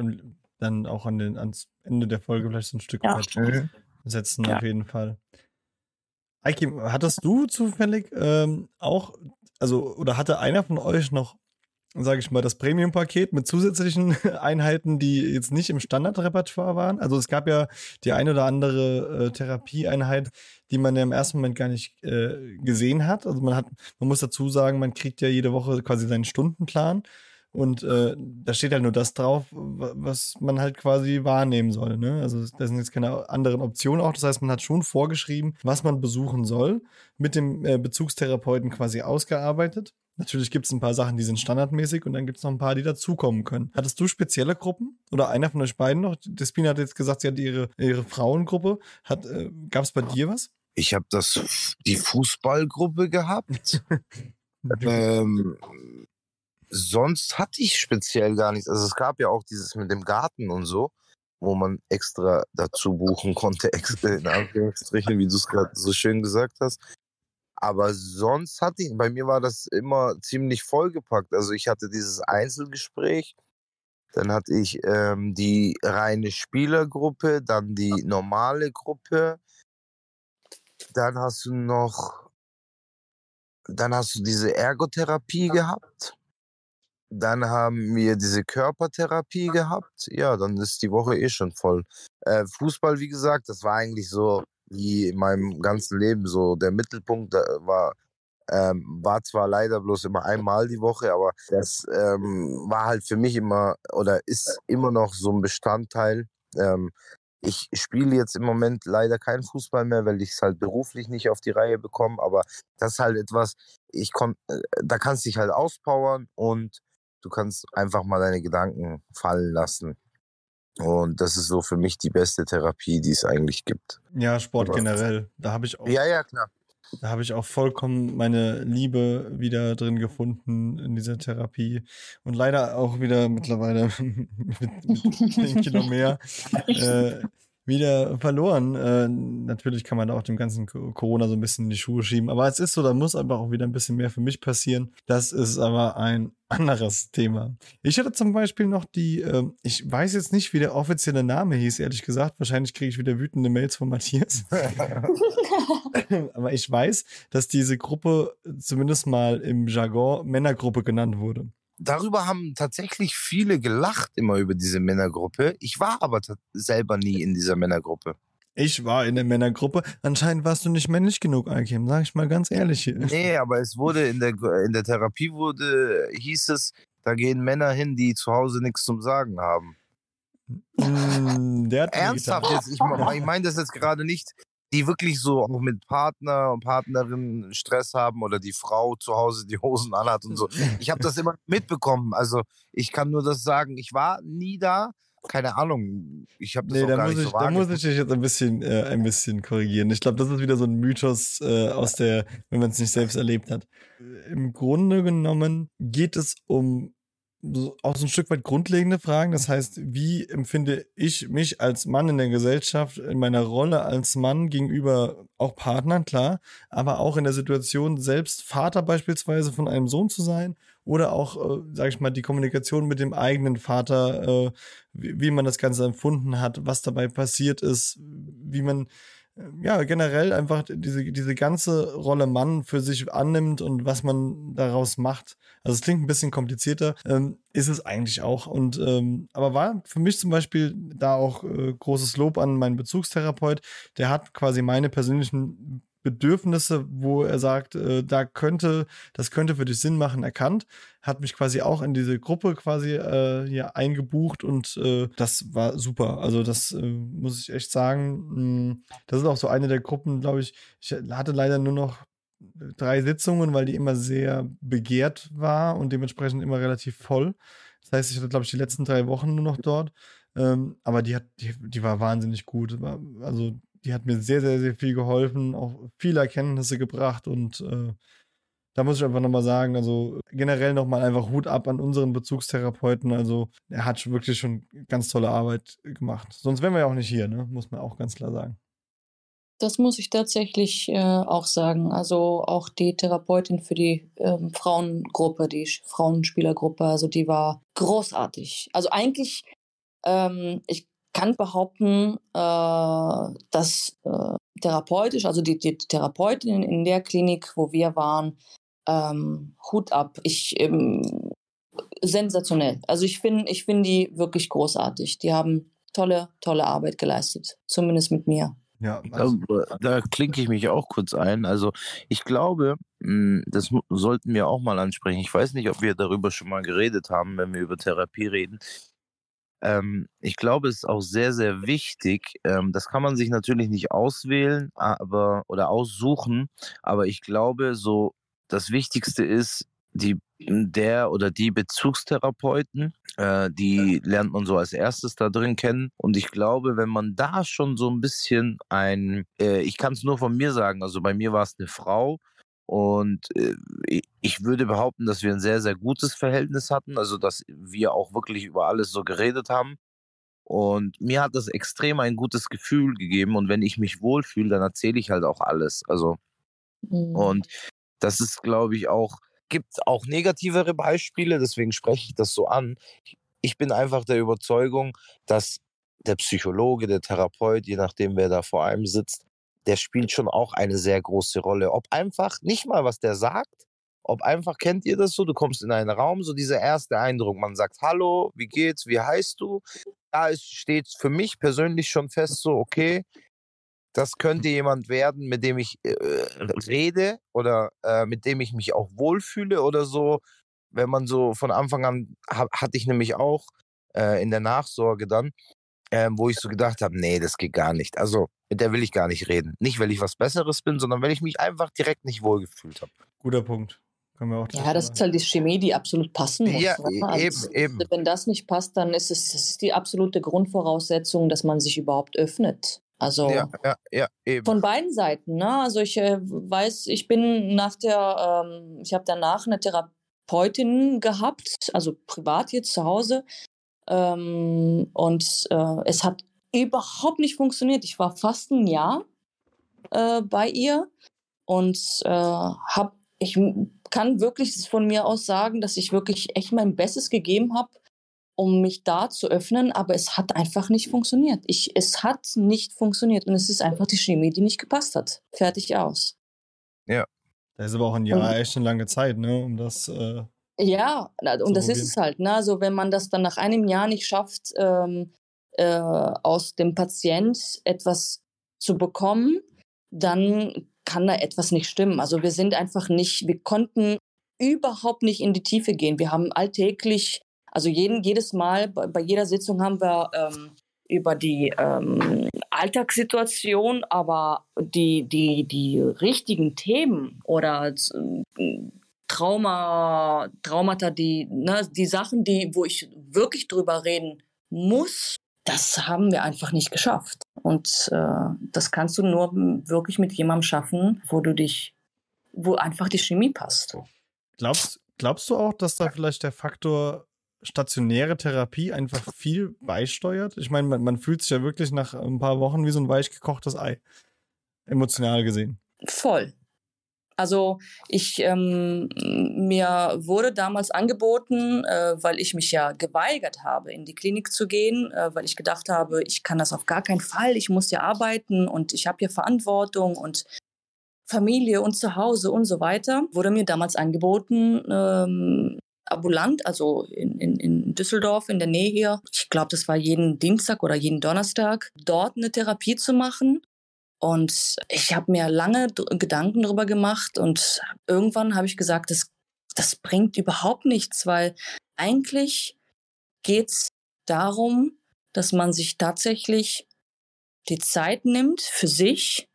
dann auch an den, ans Ende der Folge vielleicht so ein Stück ja. weit setzen, ja. auf jeden Fall. Eiki, hattest du zufällig ähm, auch, also, oder hatte einer von euch noch sage ich mal, das Premium-Paket mit zusätzlichen Einheiten, die jetzt nicht im Standardrepertoire waren. Also es gab ja die ein oder andere äh, Therapieeinheit, die man ja im ersten Moment gar nicht äh, gesehen hat. Also man hat, man muss dazu sagen, man kriegt ja jede Woche quasi seinen Stundenplan. Und äh, da steht halt nur das drauf, was man halt quasi wahrnehmen soll. Ne? Also da sind jetzt keine anderen Optionen auch. Das heißt, man hat schon vorgeschrieben, was man besuchen soll, mit dem äh, Bezugstherapeuten quasi ausgearbeitet. Natürlich gibt es ein paar Sachen, die sind standardmäßig und dann gibt es noch ein paar, die dazukommen können. Hattest du spezielle Gruppen? Oder einer von euch beiden noch? Despina hat jetzt gesagt, sie hat ihre, ihre Frauengruppe. Hat, äh, Gab es bei dir was? Ich habe das die Fußballgruppe gehabt. ähm, sonst hatte ich speziell gar nichts. Also es gab ja auch dieses mit dem Garten und so, wo man extra dazu buchen konnte, extra in Anführungsstrichen, wie du es gerade so schön gesagt hast. Aber sonst hatte ich, bei mir war das immer ziemlich vollgepackt. Also ich hatte dieses Einzelgespräch, dann hatte ich ähm, die reine Spielergruppe, dann die normale Gruppe. Dann hast du noch, dann hast du diese Ergotherapie gehabt. Dann haben wir diese Körpertherapie gehabt. Ja, dann ist die Woche eh schon voll. Äh, Fußball, wie gesagt, das war eigentlich so wie in meinem ganzen Leben so der Mittelpunkt war ähm, war zwar leider bloß immer einmal die Woche, aber das ähm, war halt für mich immer oder ist immer noch so ein Bestandteil. Ähm, ich spiele jetzt im Moment leider keinen Fußball mehr, weil ich es halt beruflich nicht auf die Reihe bekomme, aber das ist halt etwas, ich komm, äh, da kannst du dich halt auspowern und du kannst einfach mal deine Gedanken fallen lassen. Und das ist so für mich die beste Therapie, die es eigentlich gibt. Ja, Sport generell. Da habe ich auch. Ja, ja, klar. Da habe ich auch vollkommen meine Liebe wieder drin gefunden in dieser Therapie. Und leider auch wieder mittlerweile mit, mit 10 Kilo mehr. äh, wieder verloren. Äh, natürlich kann man da auch dem ganzen Corona so ein bisschen in die Schuhe schieben. Aber es ist so, da muss einfach auch wieder ein bisschen mehr für mich passieren. Das ist aber ein anderes Thema. Ich hatte zum Beispiel noch die, äh, ich weiß jetzt nicht, wie der offizielle Name hieß, ehrlich gesagt. Wahrscheinlich kriege ich wieder wütende Mails von Matthias. aber ich weiß, dass diese Gruppe zumindest mal im Jargon Männergruppe genannt wurde darüber haben tatsächlich viele gelacht immer über diese Männergruppe. Ich war aber selber nie in dieser Männergruppe. Ich war in der Männergruppe. Anscheinend warst du nicht männlich genug, Alkim, sag ich mal ganz ehrlich. Nee, aber es wurde in der, in der Therapie wurde, hieß es, da gehen Männer hin, die zu Hause nichts zum Sagen haben. Mm, Ernsthaft jetzt, ich, ich meine das jetzt gerade nicht die wirklich so auch mit Partner und Partnerin Stress haben oder die Frau zu Hause die Hosen anhat und so. Ich habe das immer mitbekommen. Also ich kann nur das sagen. Ich war nie da. Keine Ahnung. Ich habe das nee, auch gar nicht ich, so Da muss ich dich jetzt ein bisschen, äh, ein bisschen korrigieren. Ich glaube, das ist wieder so ein Mythos äh, aus der, wenn man es nicht selbst erlebt hat. Im Grunde genommen geht es um auch so ein Stück weit grundlegende Fragen. Das heißt, wie empfinde ich mich als Mann in der Gesellschaft, in meiner Rolle als Mann gegenüber auch Partnern, klar, aber auch in der Situation, selbst Vater beispielsweise von einem Sohn zu sein oder auch, äh, sage ich mal, die Kommunikation mit dem eigenen Vater, äh, wie, wie man das Ganze empfunden hat, was dabei passiert ist, wie man ja, generell einfach diese, diese ganze Rolle Mann für sich annimmt und was man daraus macht. Also es klingt ein bisschen komplizierter, ähm, ist es eigentlich auch. Und ähm, aber war für mich zum Beispiel da auch äh, großes Lob an meinen Bezugstherapeut. Der hat quasi meine persönlichen Bedürfnisse, wo er sagt, äh, da könnte, das könnte für dich Sinn machen, erkannt. Hat mich quasi auch in diese Gruppe quasi äh, hier eingebucht und äh, das war super. Also das äh, muss ich echt sagen. Mh, hm, das ist auch so eine der Gruppen, glaube ich. Ich hatte leider nur noch drei Sitzungen, weil die immer sehr begehrt war und dementsprechend immer relativ voll. Das heißt, ich hatte, glaube ich, die letzten drei Wochen nur noch dort. Ähm, aber die hat, die, die war wahnsinnig gut. Also die hat mir sehr, sehr, sehr viel geholfen, auch viele Erkenntnisse gebracht und äh, da muss ich einfach nochmal sagen, also generell nochmal einfach Hut ab an unseren Bezugstherapeuten. Also er hat wirklich schon ganz tolle Arbeit gemacht. Sonst wären wir ja auch nicht hier, ne? muss man auch ganz klar sagen. Das muss ich tatsächlich äh, auch sagen. Also auch die Therapeutin für die ähm, Frauengruppe, die Frauenspielergruppe, also die war großartig. Also eigentlich, ähm, ich kann behaupten, äh, dass äh, therapeutisch, also die, die Therapeutin in der Klinik, wo wir waren, ähm, Hut ab. Ich ähm, sensationell. Also ich finde, ich finde die wirklich großartig. Die haben tolle, tolle Arbeit geleistet, zumindest mit mir. Ja, also da, da klinke ich mich auch kurz ein. Also ich glaube, hm, das sollten wir auch mal ansprechen. Ich weiß nicht, ob wir darüber schon mal geredet haben, wenn wir über Therapie reden. Ähm, ich glaube, es ist auch sehr, sehr wichtig. Ähm, das kann man sich natürlich nicht auswählen, aber oder aussuchen. Aber ich glaube, so das Wichtigste ist, die der oder die Bezugstherapeuten, äh, die lernt man so als erstes da drin kennen. Und ich glaube, wenn man da schon so ein bisschen ein, äh, ich kann es nur von mir sagen, also bei mir war es eine Frau, und äh, ich würde behaupten, dass wir ein sehr, sehr gutes Verhältnis hatten, also dass wir auch wirklich über alles so geredet haben. Und mir hat das extrem ein gutes Gefühl gegeben. Und wenn ich mich wohlfühle, dann erzähle ich halt auch alles. Also, mhm. und das ist, glaube ich, auch, gibt auch negativere Beispiele, deswegen spreche ich das so an. Ich bin einfach der Überzeugung, dass der Psychologe, der Therapeut, je nachdem, wer da vor einem sitzt, der spielt schon auch eine sehr große Rolle. Ob einfach nicht mal, was der sagt, ob einfach, kennt ihr das so, du kommst in einen Raum, so dieser erste Eindruck, man sagt, hallo, wie geht's, wie heißt du? Da ist, steht für mich persönlich schon fest, so, okay, das könnte jemand werden, mit dem ich äh, rede oder äh, mit dem ich mich auch wohlfühle oder so. Wenn man so von Anfang an, ha, hatte ich nämlich auch äh, in der Nachsorge dann, ähm, wo ich so gedacht habe, nee, das geht gar nicht. Also mit der will ich gar nicht reden. Nicht, weil ich was Besseres bin, sondern weil ich mich einfach direkt nicht wohlgefühlt habe. Guter Punkt. ja, das ist halt die Chemie, die absolut passen muss. Ja, e-, also, eben, eben. Wenn das nicht passt, dann ist es ist die absolute Grundvoraussetzung, dass man sich überhaupt öffnet. Also ja, ja, ja, eben. von beiden Seiten. Ne? Also ich äh, weiß, ich bin nach der, ähm, ich habe danach eine Therapeutin gehabt, also privat jetzt zu Hause. Ähm, und äh, es hat überhaupt nicht funktioniert. Ich war fast ein Jahr äh, bei ihr und äh, habe, ich kann wirklich von mir aus sagen, dass ich wirklich echt mein Bestes gegeben habe, um mich da zu öffnen, aber es hat einfach nicht funktioniert. Ich, es hat nicht funktioniert und es ist einfach die Chemie, die nicht gepasst hat. Fertig aus. Ja. Das ist aber auch ein Jahr und, echt eine lange Zeit, ne, um das. Äh, ja, und das ist es halt. Ne? Also wenn man das dann nach einem Jahr nicht schafft, ähm, äh, aus dem Patient etwas zu bekommen, dann kann da etwas nicht stimmen. Also wir sind einfach nicht, wir konnten überhaupt nicht in die Tiefe gehen. Wir haben alltäglich, also jeden, jedes Mal, bei, bei jeder Sitzung haben wir ähm, über die ähm, Alltagssituation, aber die, die, die richtigen Themen oder Trauma, Traumata, die, ne, die Sachen, die, wo ich wirklich drüber reden muss, das haben wir einfach nicht geschafft. Und äh, das kannst du nur wirklich mit jemandem schaffen, wo du dich, wo einfach die Chemie passt. Glaubst, glaubst du auch, dass da vielleicht der Faktor stationäre Therapie einfach viel beisteuert? Ich meine, man, man fühlt sich ja wirklich nach ein paar Wochen wie so ein weich gekochtes Ei. Emotional gesehen. Voll. Also ich ähm, mir wurde damals angeboten, äh, weil ich mich ja geweigert habe, in die Klinik zu gehen, äh, weil ich gedacht habe, ich kann das auf gar keinen Fall, ich muss ja arbeiten und ich habe ja Verantwortung und Familie und Zuhause und so weiter. Wurde mir damals angeboten, ähm, ambulant, also in, in, in Düsseldorf in der Nähe hier. Ich glaube, das war jeden Dienstag oder jeden Donnerstag, dort eine Therapie zu machen Und ich habe mir lange Gedanken darüber gemacht und irgendwann habe ich gesagt, das, das bringt überhaupt nichts, weil eigentlich geht es darum, dass man sich tatsächlich die Zeit nimmt für sich,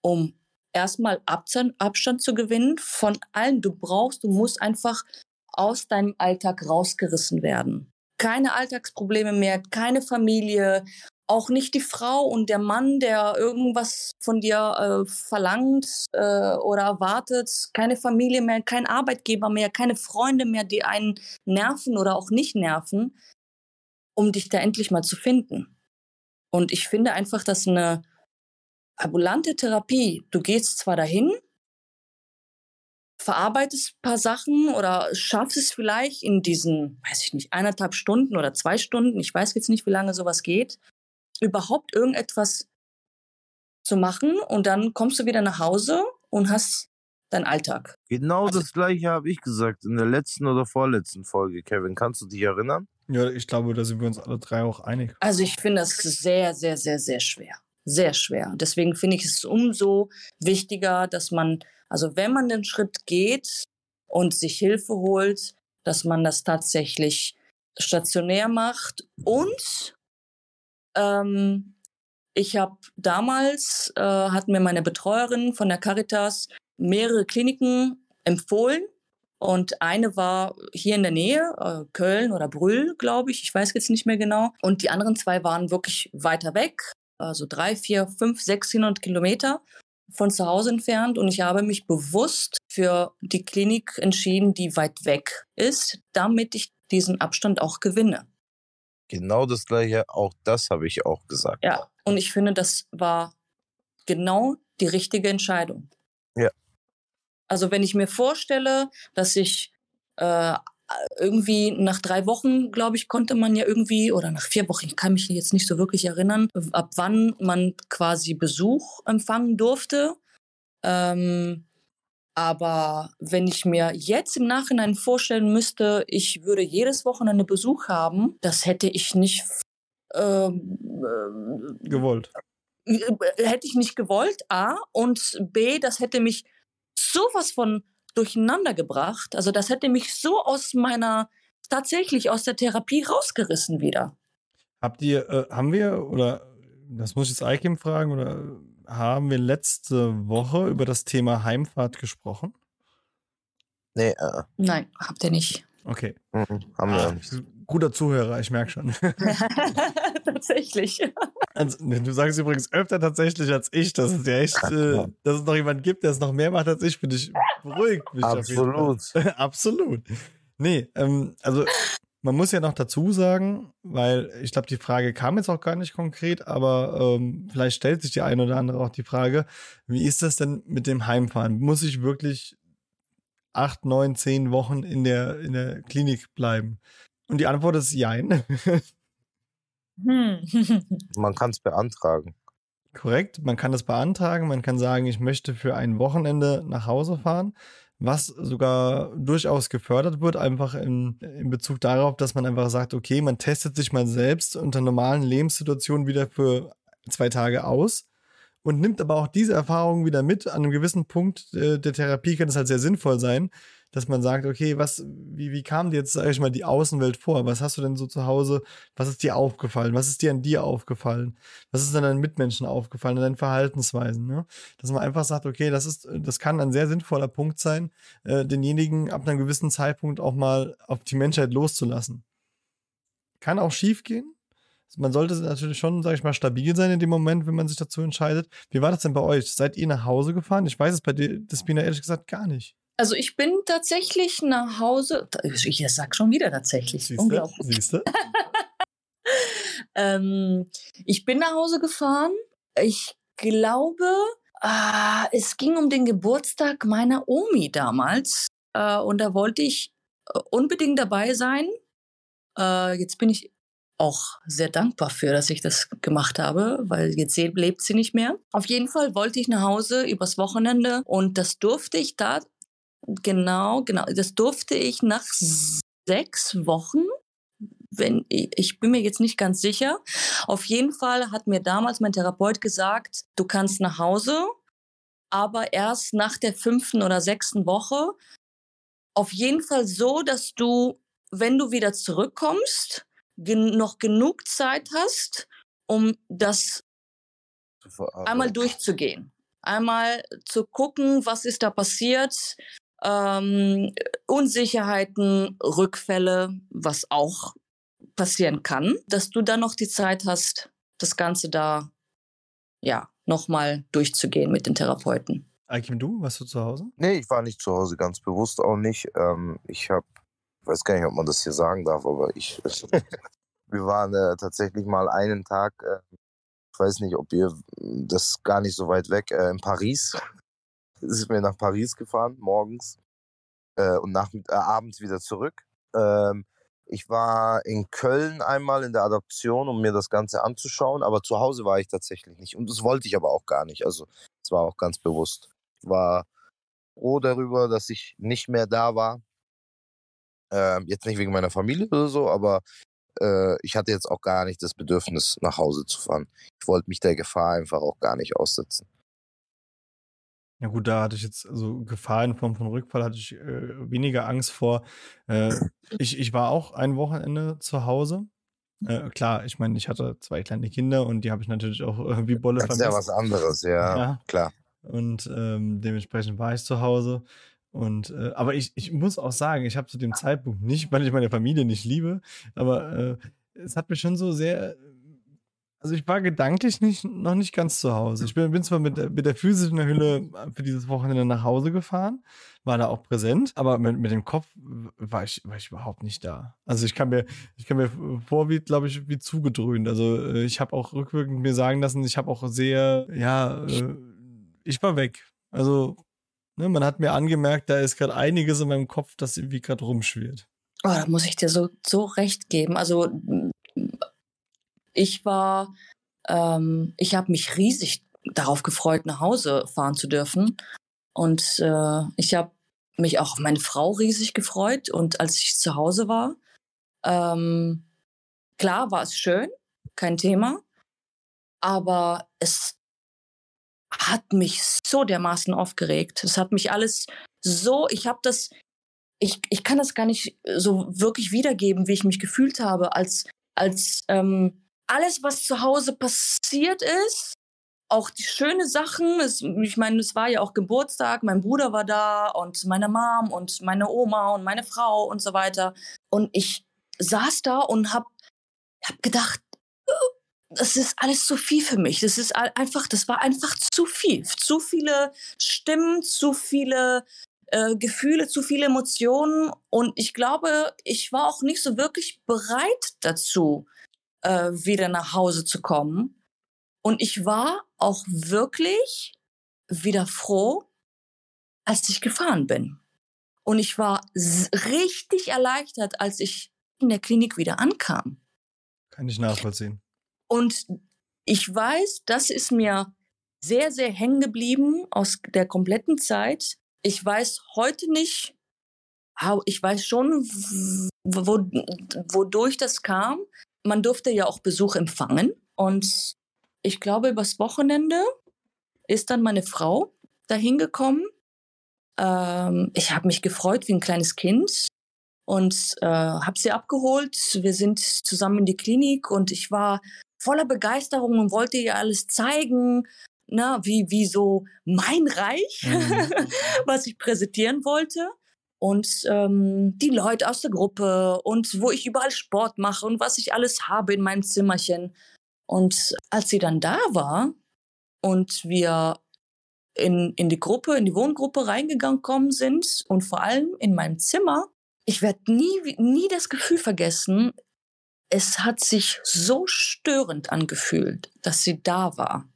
um erstmal Abstand zu gewinnen von allen. Du brauchst, du musst einfach aus deinem Alltag rausgerissen werden. Keine Alltagsprobleme mehr, keine Familie, auch nicht die Frau und der Mann, der irgendwas von dir äh, verlangt äh, oder erwartet, keine Familie mehr, kein Arbeitgeber mehr, keine Freunde mehr, die einen nerven oder auch nicht nerven, um dich da endlich mal zu finden. Und ich finde einfach, dass eine ambulante Therapie, du gehst zwar dahin, verarbeitest ein paar Sachen oder schaffst es vielleicht in diesen, weiß ich nicht, eineinhalb Stunden oder zwei Stunden, ich weiß jetzt nicht, wie lange sowas geht, überhaupt irgendetwas zu machen und dann kommst du wieder nach Hause und hast deinen Alltag. Genau also, das gleiche habe ich gesagt in der letzten oder vorletzten Folge, Kevin. Kannst du dich erinnern? Ja, ich glaube, da sind wir uns alle drei auch einig. Also ich finde das sehr, sehr, sehr, sehr schwer. Sehr schwer. Deswegen finde ich es umso wichtiger, dass man also wenn man den Schritt geht und sich Hilfe holt, dass man das tatsächlich stationär macht. Und ähm, ich habe damals, äh, hat mir meine Betreuerin von der Caritas mehrere Kliniken empfohlen. Und eine war hier in der Nähe, äh, Köln oder Brühl, glaube ich. Ich weiß jetzt nicht mehr genau. Und die anderen zwei waren wirklich weiter weg, also drei, vier, fünf, 600 Kilometer von zu Hause entfernt und ich habe mich bewusst für die Klinik entschieden, die weit weg ist, damit ich diesen Abstand auch gewinne. Genau das gleiche, auch das habe ich auch gesagt. Ja, und ich finde, das war genau die richtige Entscheidung. Ja. Also wenn ich mir vorstelle, dass ich äh, irgendwie nach drei Wochen, glaube ich, konnte man ja irgendwie, oder nach vier Wochen, ich kann mich jetzt nicht so wirklich erinnern, ab wann man quasi Besuch empfangen durfte. Ähm, aber wenn ich mir jetzt im Nachhinein vorstellen müsste, ich würde jedes Wochenende Besuch haben, das hätte ich nicht ähm, äh, gewollt. Hätte ich nicht gewollt, A. Und B, das hätte mich sowas von durcheinander gebracht. Also das hätte mich so aus meiner, tatsächlich aus der Therapie rausgerissen wieder. Habt ihr, äh, haben wir, oder das muss ich jetzt Eikim fragen, oder haben wir letzte Woche über das Thema Heimfahrt gesprochen? Nee, äh. Nein, habt ihr nicht. Okay. Mhm, haben wir ah, nicht. Guter Zuhörer, ich merke schon. tatsächlich. Also, du sagst übrigens öfter tatsächlich als ich, dass es ja echt, äh, dass es noch jemand gibt, der es noch mehr macht als ich, bin ich beruhigt. Mich Absolut. Absolut. Nee, ähm, also man muss ja noch dazu sagen, weil ich glaube, die Frage kam jetzt auch gar nicht konkret, aber ähm, vielleicht stellt sich die eine oder andere auch die Frage, wie ist das denn mit dem Heimfahren? Muss ich wirklich acht, neun, zehn Wochen in der, in der Klinik bleiben? Und die Antwort ist Jein. Hm. man kann es beantragen. Korrekt, man kann es beantragen, man kann sagen, ich möchte für ein Wochenende nach Hause fahren, was sogar durchaus gefördert wird, einfach in, in Bezug darauf, dass man einfach sagt, okay, man testet sich mal selbst unter normalen Lebenssituationen wieder für zwei Tage aus und nimmt aber auch diese Erfahrungen wieder mit. An einem gewissen Punkt äh, der Therapie kann es halt sehr sinnvoll sein, dass man sagt, okay, was, wie, wie kam dir jetzt, sag ich mal, die Außenwelt vor? Was hast du denn so zu Hause? Was ist dir aufgefallen? Was ist dir an dir aufgefallen? Was ist an deinen Mitmenschen aufgefallen, an deinen Verhaltensweisen? Ne? Dass man einfach sagt, okay, das ist, das kann ein sehr sinnvoller Punkt sein, äh, denjenigen ab einem gewissen Zeitpunkt auch mal auf die Menschheit loszulassen. Kann auch schief gehen. Man sollte natürlich schon, sag ich mal, stabil sein in dem Moment, wenn man sich dazu entscheidet. Wie war das denn bei euch? Seid ihr nach Hause gefahren? Ich weiß es bei dir, das bin ehrlich gesagt gar nicht. Also ich bin tatsächlich nach Hause, ich sag schon wieder tatsächlich, Siehste? unglaublich. Siehst du? ähm, ich bin nach Hause gefahren. Ich glaube, äh, es ging um den Geburtstag meiner Omi damals. Äh, und da wollte ich äh, unbedingt dabei sein. Äh, jetzt bin ich auch sehr dankbar für, dass ich das gemacht habe, weil jetzt lebt sie nicht mehr. Auf jeden Fall wollte ich nach Hause übers Wochenende und das durfte ich da Genau, genau. Das durfte ich nach sechs Wochen, wenn ich bin mir jetzt nicht ganz sicher. Auf jeden Fall hat mir damals mein Therapeut gesagt, du kannst nach Hause, aber erst nach der fünften oder sechsten Woche. Auf jeden Fall so, dass du, wenn du wieder zurückkommst, gen noch genug Zeit hast, um das einmal durchzugehen. Einmal zu gucken, was ist da passiert, ähm, Unsicherheiten, Rückfälle, was auch passieren kann, dass du dann noch die Zeit hast, das Ganze da ja nochmal durchzugehen mit den Therapeuten. Aikim, du, warst du zu Hause? Nee, ich war nicht zu Hause, ganz bewusst auch nicht. Ähm, ich habe, weiß gar nicht, ob man das hier sagen darf, aber ich, wir waren äh, tatsächlich mal einen Tag, äh, ich weiß nicht, ob ihr, das gar nicht so weit weg, äh, in Paris. Sind wir nach Paris gefahren, morgens äh, und nach, äh, abends wieder zurück. Ähm, ich war in Köln einmal in der Adoption, um mir das Ganze anzuschauen, aber zu Hause war ich tatsächlich nicht. Und das wollte ich aber auch gar nicht. Also es war auch ganz bewusst. Ich war froh darüber, dass ich nicht mehr da war. Äh, jetzt nicht wegen meiner Familie oder so, aber äh, ich hatte jetzt auch gar nicht das Bedürfnis, nach Hause zu fahren. Ich wollte mich der Gefahr einfach auch gar nicht aussetzen. Ja gut, da hatte ich jetzt, also Gefahr in Form von Rückfall hatte ich äh, weniger Angst vor. Äh, ich, ich war auch ein Wochenende zu Hause. Äh, klar, ich meine, ich hatte zwei kleine Kinder und die habe ich natürlich auch wie Bolle das vermisst. Das ist ja was anderes, ja, ja. klar. Und ähm, dementsprechend war ich zu Hause. Und äh, aber ich, ich muss auch sagen, ich habe zu dem Zeitpunkt nicht, weil ich meine Familie nicht liebe, aber äh, es hat mich schon so sehr also ich war gedanklich nicht, noch nicht ganz zu Hause. Ich bin, bin zwar mit, mit der physischen Hülle für dieses Wochenende nach Hause gefahren, war da auch präsent, aber mit, mit dem Kopf war ich, war ich überhaupt nicht da. Also ich kann mir, ich kann mir vor, wie, glaube ich, wie zugedröhnt. Also äh, ich habe auch rückwirkend mir sagen lassen, ich habe auch sehr, ja, äh, ich war weg. Also ne, man hat mir angemerkt, da ist gerade einiges in meinem Kopf, das irgendwie gerade rumschwirrt. Oh, da muss ich dir so, so recht geben. Also ich war, ähm, ich habe mich riesig darauf gefreut, nach Hause fahren zu dürfen. Und äh, ich habe mich auch auf meine Frau riesig gefreut. Und als ich zu Hause war, ähm, klar war es schön, kein Thema. Aber es hat mich so dermaßen aufgeregt. Es hat mich alles so, ich habe das, ich, ich kann das gar nicht so wirklich wiedergeben, wie ich mich gefühlt habe, als, als ähm, alles, was zu Hause passiert ist, auch die schönen Sachen, es, ich meine, es war ja auch Geburtstag, mein Bruder war da und meine Mom und meine Oma und meine Frau und so weiter. Und ich saß da und hab, hab gedacht, das ist alles zu viel für mich. Das ist einfach, das war einfach zu viel. Zu viele Stimmen, zu viele äh, Gefühle, zu viele Emotionen. Und ich glaube, ich war auch nicht so wirklich bereit dazu, äh, wieder nach Hause zu kommen. Und ich war auch wirklich wieder froh, als ich gefahren bin. Und ich war richtig erleichtert, als ich in der Klinik wieder ankam. Kann ich nachvollziehen. Und ich weiß, das ist mir sehr, sehr hängen geblieben aus der kompletten Zeit. Ich weiß heute nicht, ich weiß schon, wodurch das kam, man durfte ja auch Besuch empfangen. Und ich glaube, übers Wochenende ist dann meine Frau dahin gekommen. Ähm, ich habe mich gefreut wie ein kleines Kind und äh, habe sie abgeholt. Wir sind zusammen in die Klinik und ich war voller Begeisterung und wollte ihr alles zeigen, na, wie, wie so mein Reich, mhm. was ich präsentieren wollte und ähm, die Leute aus der Gruppe und wo ich überall Sport mache und was ich alles habe in meinem Zimmerchen. Und als sie dann da war und wir in, in die Gruppe, in die Wohngruppe reingegangen sind und vor allem in meinem Zimmer, ich werde nie, nie das Gefühl vergessen, es hat sich so störend angefühlt, dass sie da war.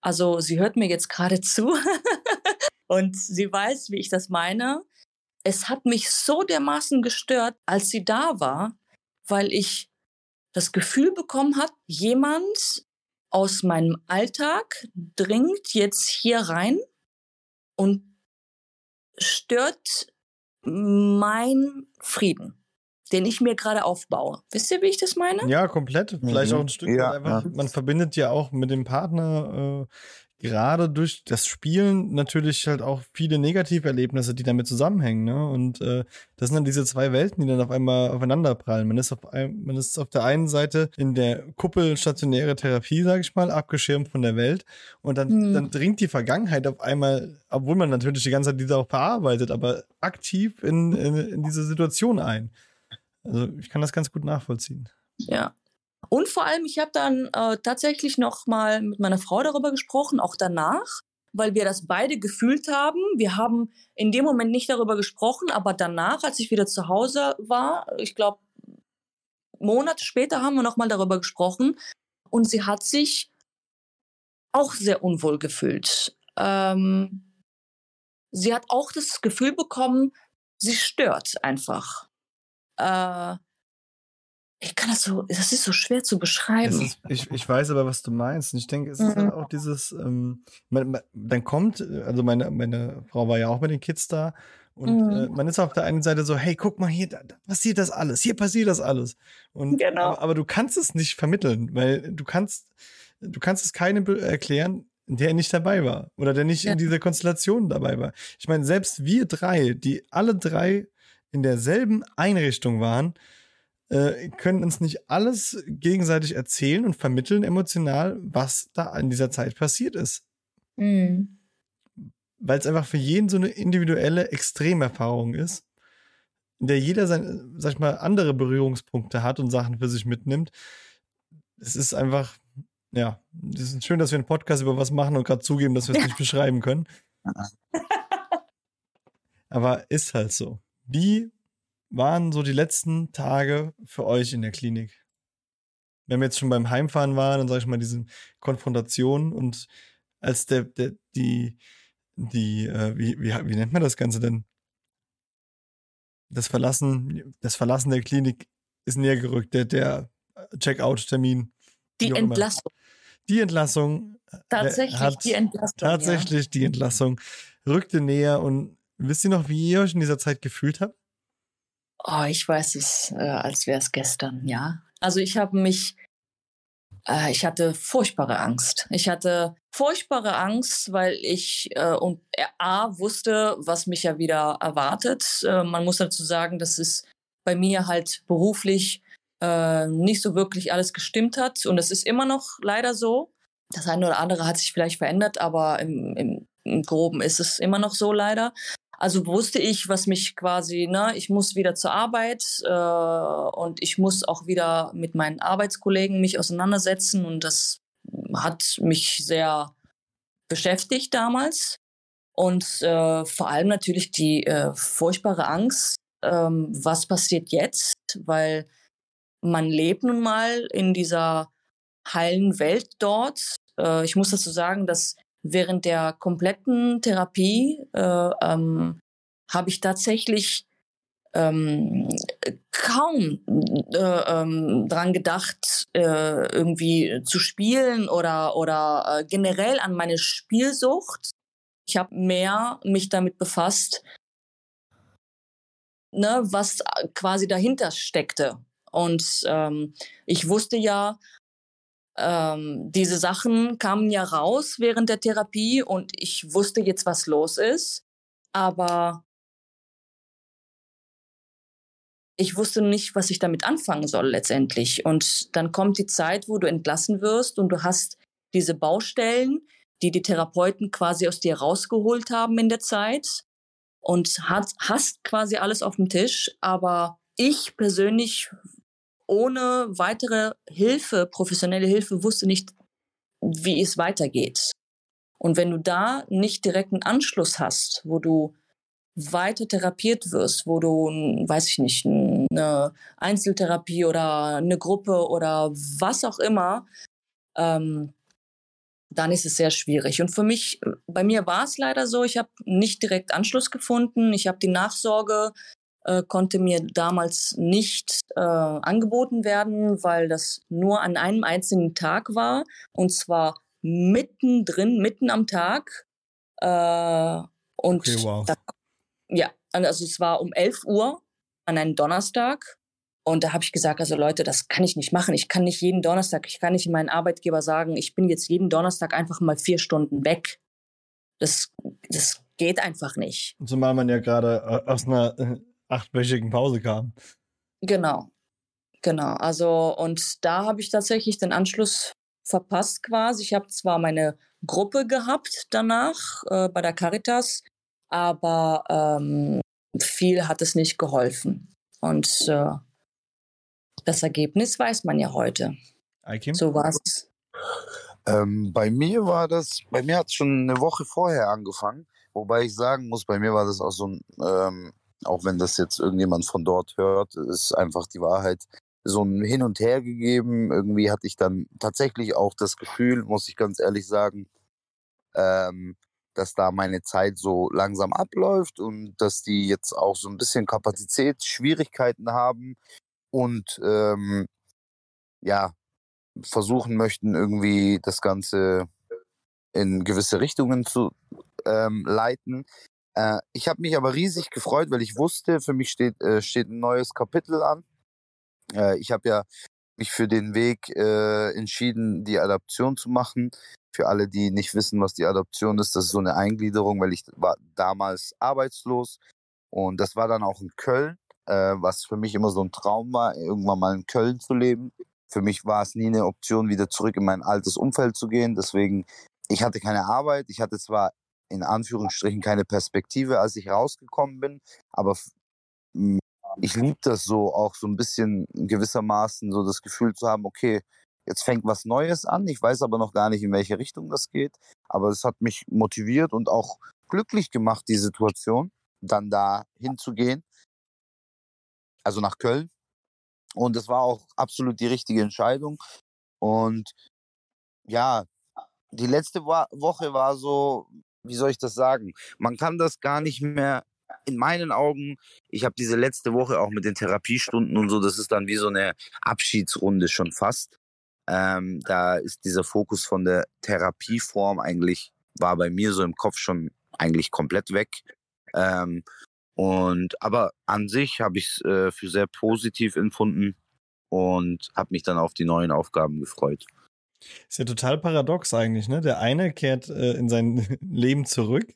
Also sie hört mir jetzt gerade zu und sie weiß, wie ich das meine es hat mich so dermaßen gestört, als sie da war, weil ich das Gefühl bekommen hat, jemand aus meinem Alltag dringt jetzt hier rein und stört mein Frieden. den ich mir gerade aufbaue. Wisst ihr, wie ich das meine? Ja, komplett. Vielleicht Mhm. auch ein Stück Ja, ja. Man verbindet ja auch mit dem Partner äh, gerade durch das Spielen natürlich halt auch viele Negativerlebnisse, die damit zusammenhängen. Ne? Und äh, das sind dann diese zwei Welten, die dann auf einmal aufeinander prallen. Man ist auf, ein, man ist auf der einen Seite in der Kuppel stationäre Therapie, sage ich mal, abgeschirmt von der Welt. Und dann, Hm. dann dringt die Vergangenheit auf einmal, obwohl man natürlich die ganze Zeit diese auch verarbeitet, aber aktiv in, in, in diese Situation ein. Also ich kann das ganz gut nachvollziehen. Ja. Und vor allem, ich habe dann äh, tatsächlich noch mal mit meiner Frau darüber gesprochen, auch danach, weil wir das beide gefühlt haben. Wir haben in dem Moment nicht darüber gesprochen, aber danach, als ich wieder zu Hause war, ich glaube, Monate später haben wir noch mal darüber gesprochen. Und sie hat sich auch sehr unwohl gefühlt. Ähm, sie hat auch das Gefühl bekommen, sie stört einfach. Äh, ich kann das so, das ist so schwer zu Es beschreiben. ist, ich, ich weiß aber, was du meinst. Und ich denke, es ist Mhm. halt auch dieses, ähm, man, man, dann kommt, also meine, meine Frau war ja auch mit den Kids da. Und Mhm. äh, man ist auf der einen Seite so, hey, guck mal, hier da, da passiert das alles, hier passiert das alles. Und, Genau. aber, aber du kannst es nicht vermitteln, weil du kannst, du kannst es keinem erklären, der nicht dabei war oder der nicht Ja. in dieser Konstellation dabei war. Ich meine, selbst wir drei, die alle drei in derselben Einrichtung waren, äh, können uns nicht alles gegenseitig erzählen und vermitteln emotional, was da in dieser Zeit passiert ist. Mhm. Weil es einfach für jeden so eine individuelle Extremerfahrung ist, in der jeder seine, sag ich mal, andere Berührungspunkte hat und Sachen für sich mitnimmt. Es ist einfach, ja, es ist schön, dass wir einen Podcast über was machen und gerade zugeben, dass wir es nicht beschreiben können. Aber ist halt so. Wie waren so die letzten Tage für euch in der Klinik? Wenn wir jetzt schon beim Heimfahren waren und sag ich mal, diesen Konfrontationen und als der, der die, die, äh, wie, wie, wie nennt man das Ganze denn? Das Verlassen, das Verlassen der Klinik ist näher gerückt, der, der Check-out-Termin. Die immer. Entlassung. Die Entlassung äh, Tatsächlich hat die Entlassung. tatsächlich die Entlassung rückte näher und wisst ihr noch, wie ihr euch in dieser Zeit gefühlt habt? Oh, ich weiß es, äh, als wäre es gestern, ja. Also ich habe mich, äh, ich hatte furchtbare Angst. Ich hatte furchtbare Angst, weil ich äh, und äh, A wusste, was mich ja wieder erwartet. Äh, man muss dazu sagen, dass es bei mir halt beruflich äh, nicht so wirklich alles gestimmt hat. Und es ist immer noch leider so. Das eine oder andere hat sich vielleicht verändert, aber im, im, im Groben ist es immer noch so leider. Also wusste ich, was mich quasi, ne, ich muss wieder zur Arbeit äh, und ich muss auch wieder mit meinen Arbeitskollegen mich auseinandersetzen und das hat mich sehr beschäftigt damals und äh, vor allem natürlich die äh, furchtbare Angst, ähm, was passiert jetzt, weil man lebt nun mal in dieser heilen Welt dort. Äh, ich muss dazu sagen, dass während der kompletten Therapie äh, ähm, habe ich tatsächlich ähm, kaum äh, ähm, dran gedacht, äh, irgendwie zu spielen oder oder äh, generell an meine Spielsucht. Ich habe mehr mich damit befasst, ne, was quasi dahinter steckte. Und ähm, ich wusste ja, ähm, diese Sachen kamen ja raus während der Therapie und ich wusste jetzt, was los ist. Aber ich wusste nicht, was ich damit anfangen soll letztendlich. Und dann kommt die Zeit, wo du entlassen wirst und du hast diese Baustellen, die die Therapeuten quasi aus dir rausgeholt haben in der Zeit und hat, hast quasi alles auf dem Tisch. Aber ich persönlich ohne weitere Hilfe, professionelle Hilfe, wusste nicht, wie es weitergeht. Und wenn du da nicht direkt einen Anschluss hast, wo du weiter therapiert wirst, wo du, weiß ich nicht, eine Einzeltherapie oder eine Gruppe oder was auch immer, ähm, dann ist es sehr schwierig. Und für mich, bei mir war es leider so, ich habe nicht direkt Anschluss gefunden. Ich habe die Nachsorge, äh, konnte mir damals nicht äh, angeboten werden, weil das nur an einem einzigen Tag war. Und zwar mittendrin, mitten am Tag. Äh, und Okay, wow. da, ja, also es war um 11 Uhr an einem Donnerstag. Und da habe ich gesagt, also Leute, das kann ich nicht machen. Ich kann nicht jeden Donnerstag, ich kann nicht meinen Arbeitgeber sagen, ich bin jetzt jeden Donnerstag einfach mal vier Stunden weg. Das, das geht einfach nicht. Zumal man ja gerade äh, aus einer äh, achtwöchigen Pause kam. Genau. Genau. Also, und da habe ich tatsächlich den Anschluss verpasst quasi. Ich habe zwar meine Gruppe gehabt danach äh, bei der Caritas, aber ähm, viel hat es nicht geholfen. Und äh, das Ergebnis weiß man ja heute. So war es. Ähm, bei mir war das, bei mir hat es schon eine Woche vorher angefangen, wobei ich sagen muss, bei mir war das auch so ein, ähm, auch wenn das jetzt irgendjemand von dort hört, ist einfach die Wahrheit, so ein Hin und Her gegeben. Irgendwie hatte ich dann tatsächlich auch das Gefühl, muss ich ganz ehrlich sagen, ähm, dass da meine Zeit so langsam abläuft und dass die jetzt auch so ein bisschen Kapazitätsschwierigkeiten haben und ähm, ja, versuchen möchten, irgendwie das Ganze in gewisse Richtungen zu ähm, leiten. Äh, ich habe mich aber riesig gefreut, weil ich wusste, für mich steht, äh, steht ein neues Kapitel an. Äh, ich habe ja mich für den Weg äh, entschieden, die Adaption zu machen. Für alle, die nicht wissen, was die Adoption ist, das ist so eine Eingliederung, weil ich war damals arbeitslos und das war dann auch in Köln, äh, was für mich immer so ein Traum war, irgendwann mal in Köln zu leben. Für mich war es nie eine Option, wieder zurück in mein altes Umfeld zu gehen. Deswegen, ich hatte keine Arbeit. Ich hatte zwar in Anführungsstrichen keine Perspektive, als ich rausgekommen bin, aber ich liebe das so, auch so ein bisschen gewissermaßen so das Gefühl zu haben, okay, jetzt fängt was Neues an. Ich weiß aber noch gar nicht, in welche Richtung das geht. Aber es hat mich motiviert und auch glücklich gemacht, die Situation, dann da hinzugehen. Also nach Köln. Und es war auch absolut die richtige Entscheidung. Und ja, die letzte Woche war so, wie soll ich das sagen? Man kann das gar nicht mehr in meinen Augen, ich habe diese letzte Woche auch mit den Therapiestunden und so, das ist dann wie so eine Abschiedsrunde schon fast. Ähm, da ist dieser Fokus von der Therapieform eigentlich, war bei mir so im Kopf schon eigentlich komplett weg. Ähm, und aber an sich habe ich es äh, für sehr positiv empfunden und habe mich dann auf die neuen Aufgaben gefreut. Ist ja total paradox eigentlich, ne? Der eine kehrt äh, in sein Leben zurück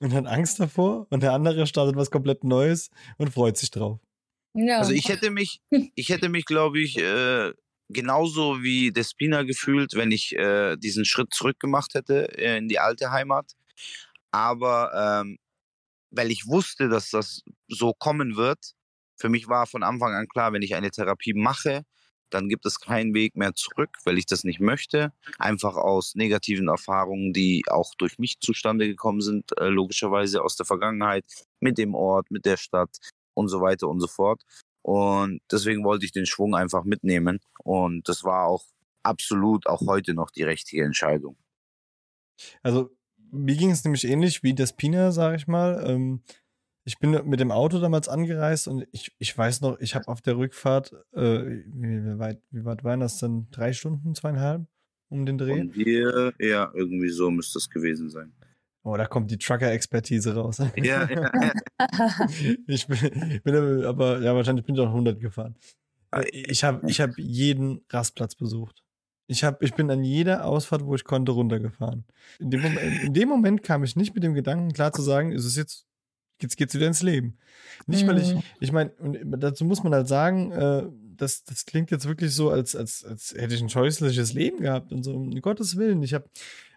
und hat Angst davor und der andere startet was komplett Neues und freut sich drauf. Ja. Also ich hätte mich, ich hätte mich, glaube ich, äh, genauso wie Despina gefühlt, wenn ich äh, diesen Schritt zurück gemacht hätte äh, in die alte Heimat. Aber ähm, weil ich wusste, dass das so kommen wird, für mich war von Anfang an klar, wenn ich eine Therapie mache, dann gibt es keinen Weg mehr zurück, weil ich das nicht möchte. Einfach aus negativen Erfahrungen, die auch durch mich zustande gekommen sind, äh, logischerweise aus der Vergangenheit, mit dem Ort, mit der Stadt und so weiter und so fort. Und deswegen wollte ich den Schwung einfach mitnehmen. Und das war auch absolut auch heute noch die richtige Entscheidung. Also, mir ging es nämlich ähnlich wie das Pina, sage ich mal. Ähm, ich bin mit dem Auto damals angereist und ich, ich weiß noch, ich habe auf der Rückfahrt, äh, wie, weit, wie weit waren das denn? Drei Stunden, zweieinhalb um den Dreh? Von hier, ja, irgendwie so müsste es gewesen sein. Oh, da kommt die Trucker-Expertise raus. Ja, ja, ja. ich bin, bin, aber, ja, wahrscheinlich bin ich auch 100 gefahren. Ah, ich habe ich hab jeden Rastplatz besucht. Ich, hab, ich bin an jeder Ausfahrt, wo ich konnte, runtergefahren. In dem, Moment, in dem Moment kam ich nicht mit dem Gedanken klar zu sagen, ist es jetzt jetzt geht's wieder ins Leben. Nicht, mhm. weil ich, ich meine, dazu muss man halt sagen, äh, das, das klingt jetzt wirklich so, als, als, als hätte ich ein scheußliches Leben gehabt und so, um Gottes Willen. Ich habe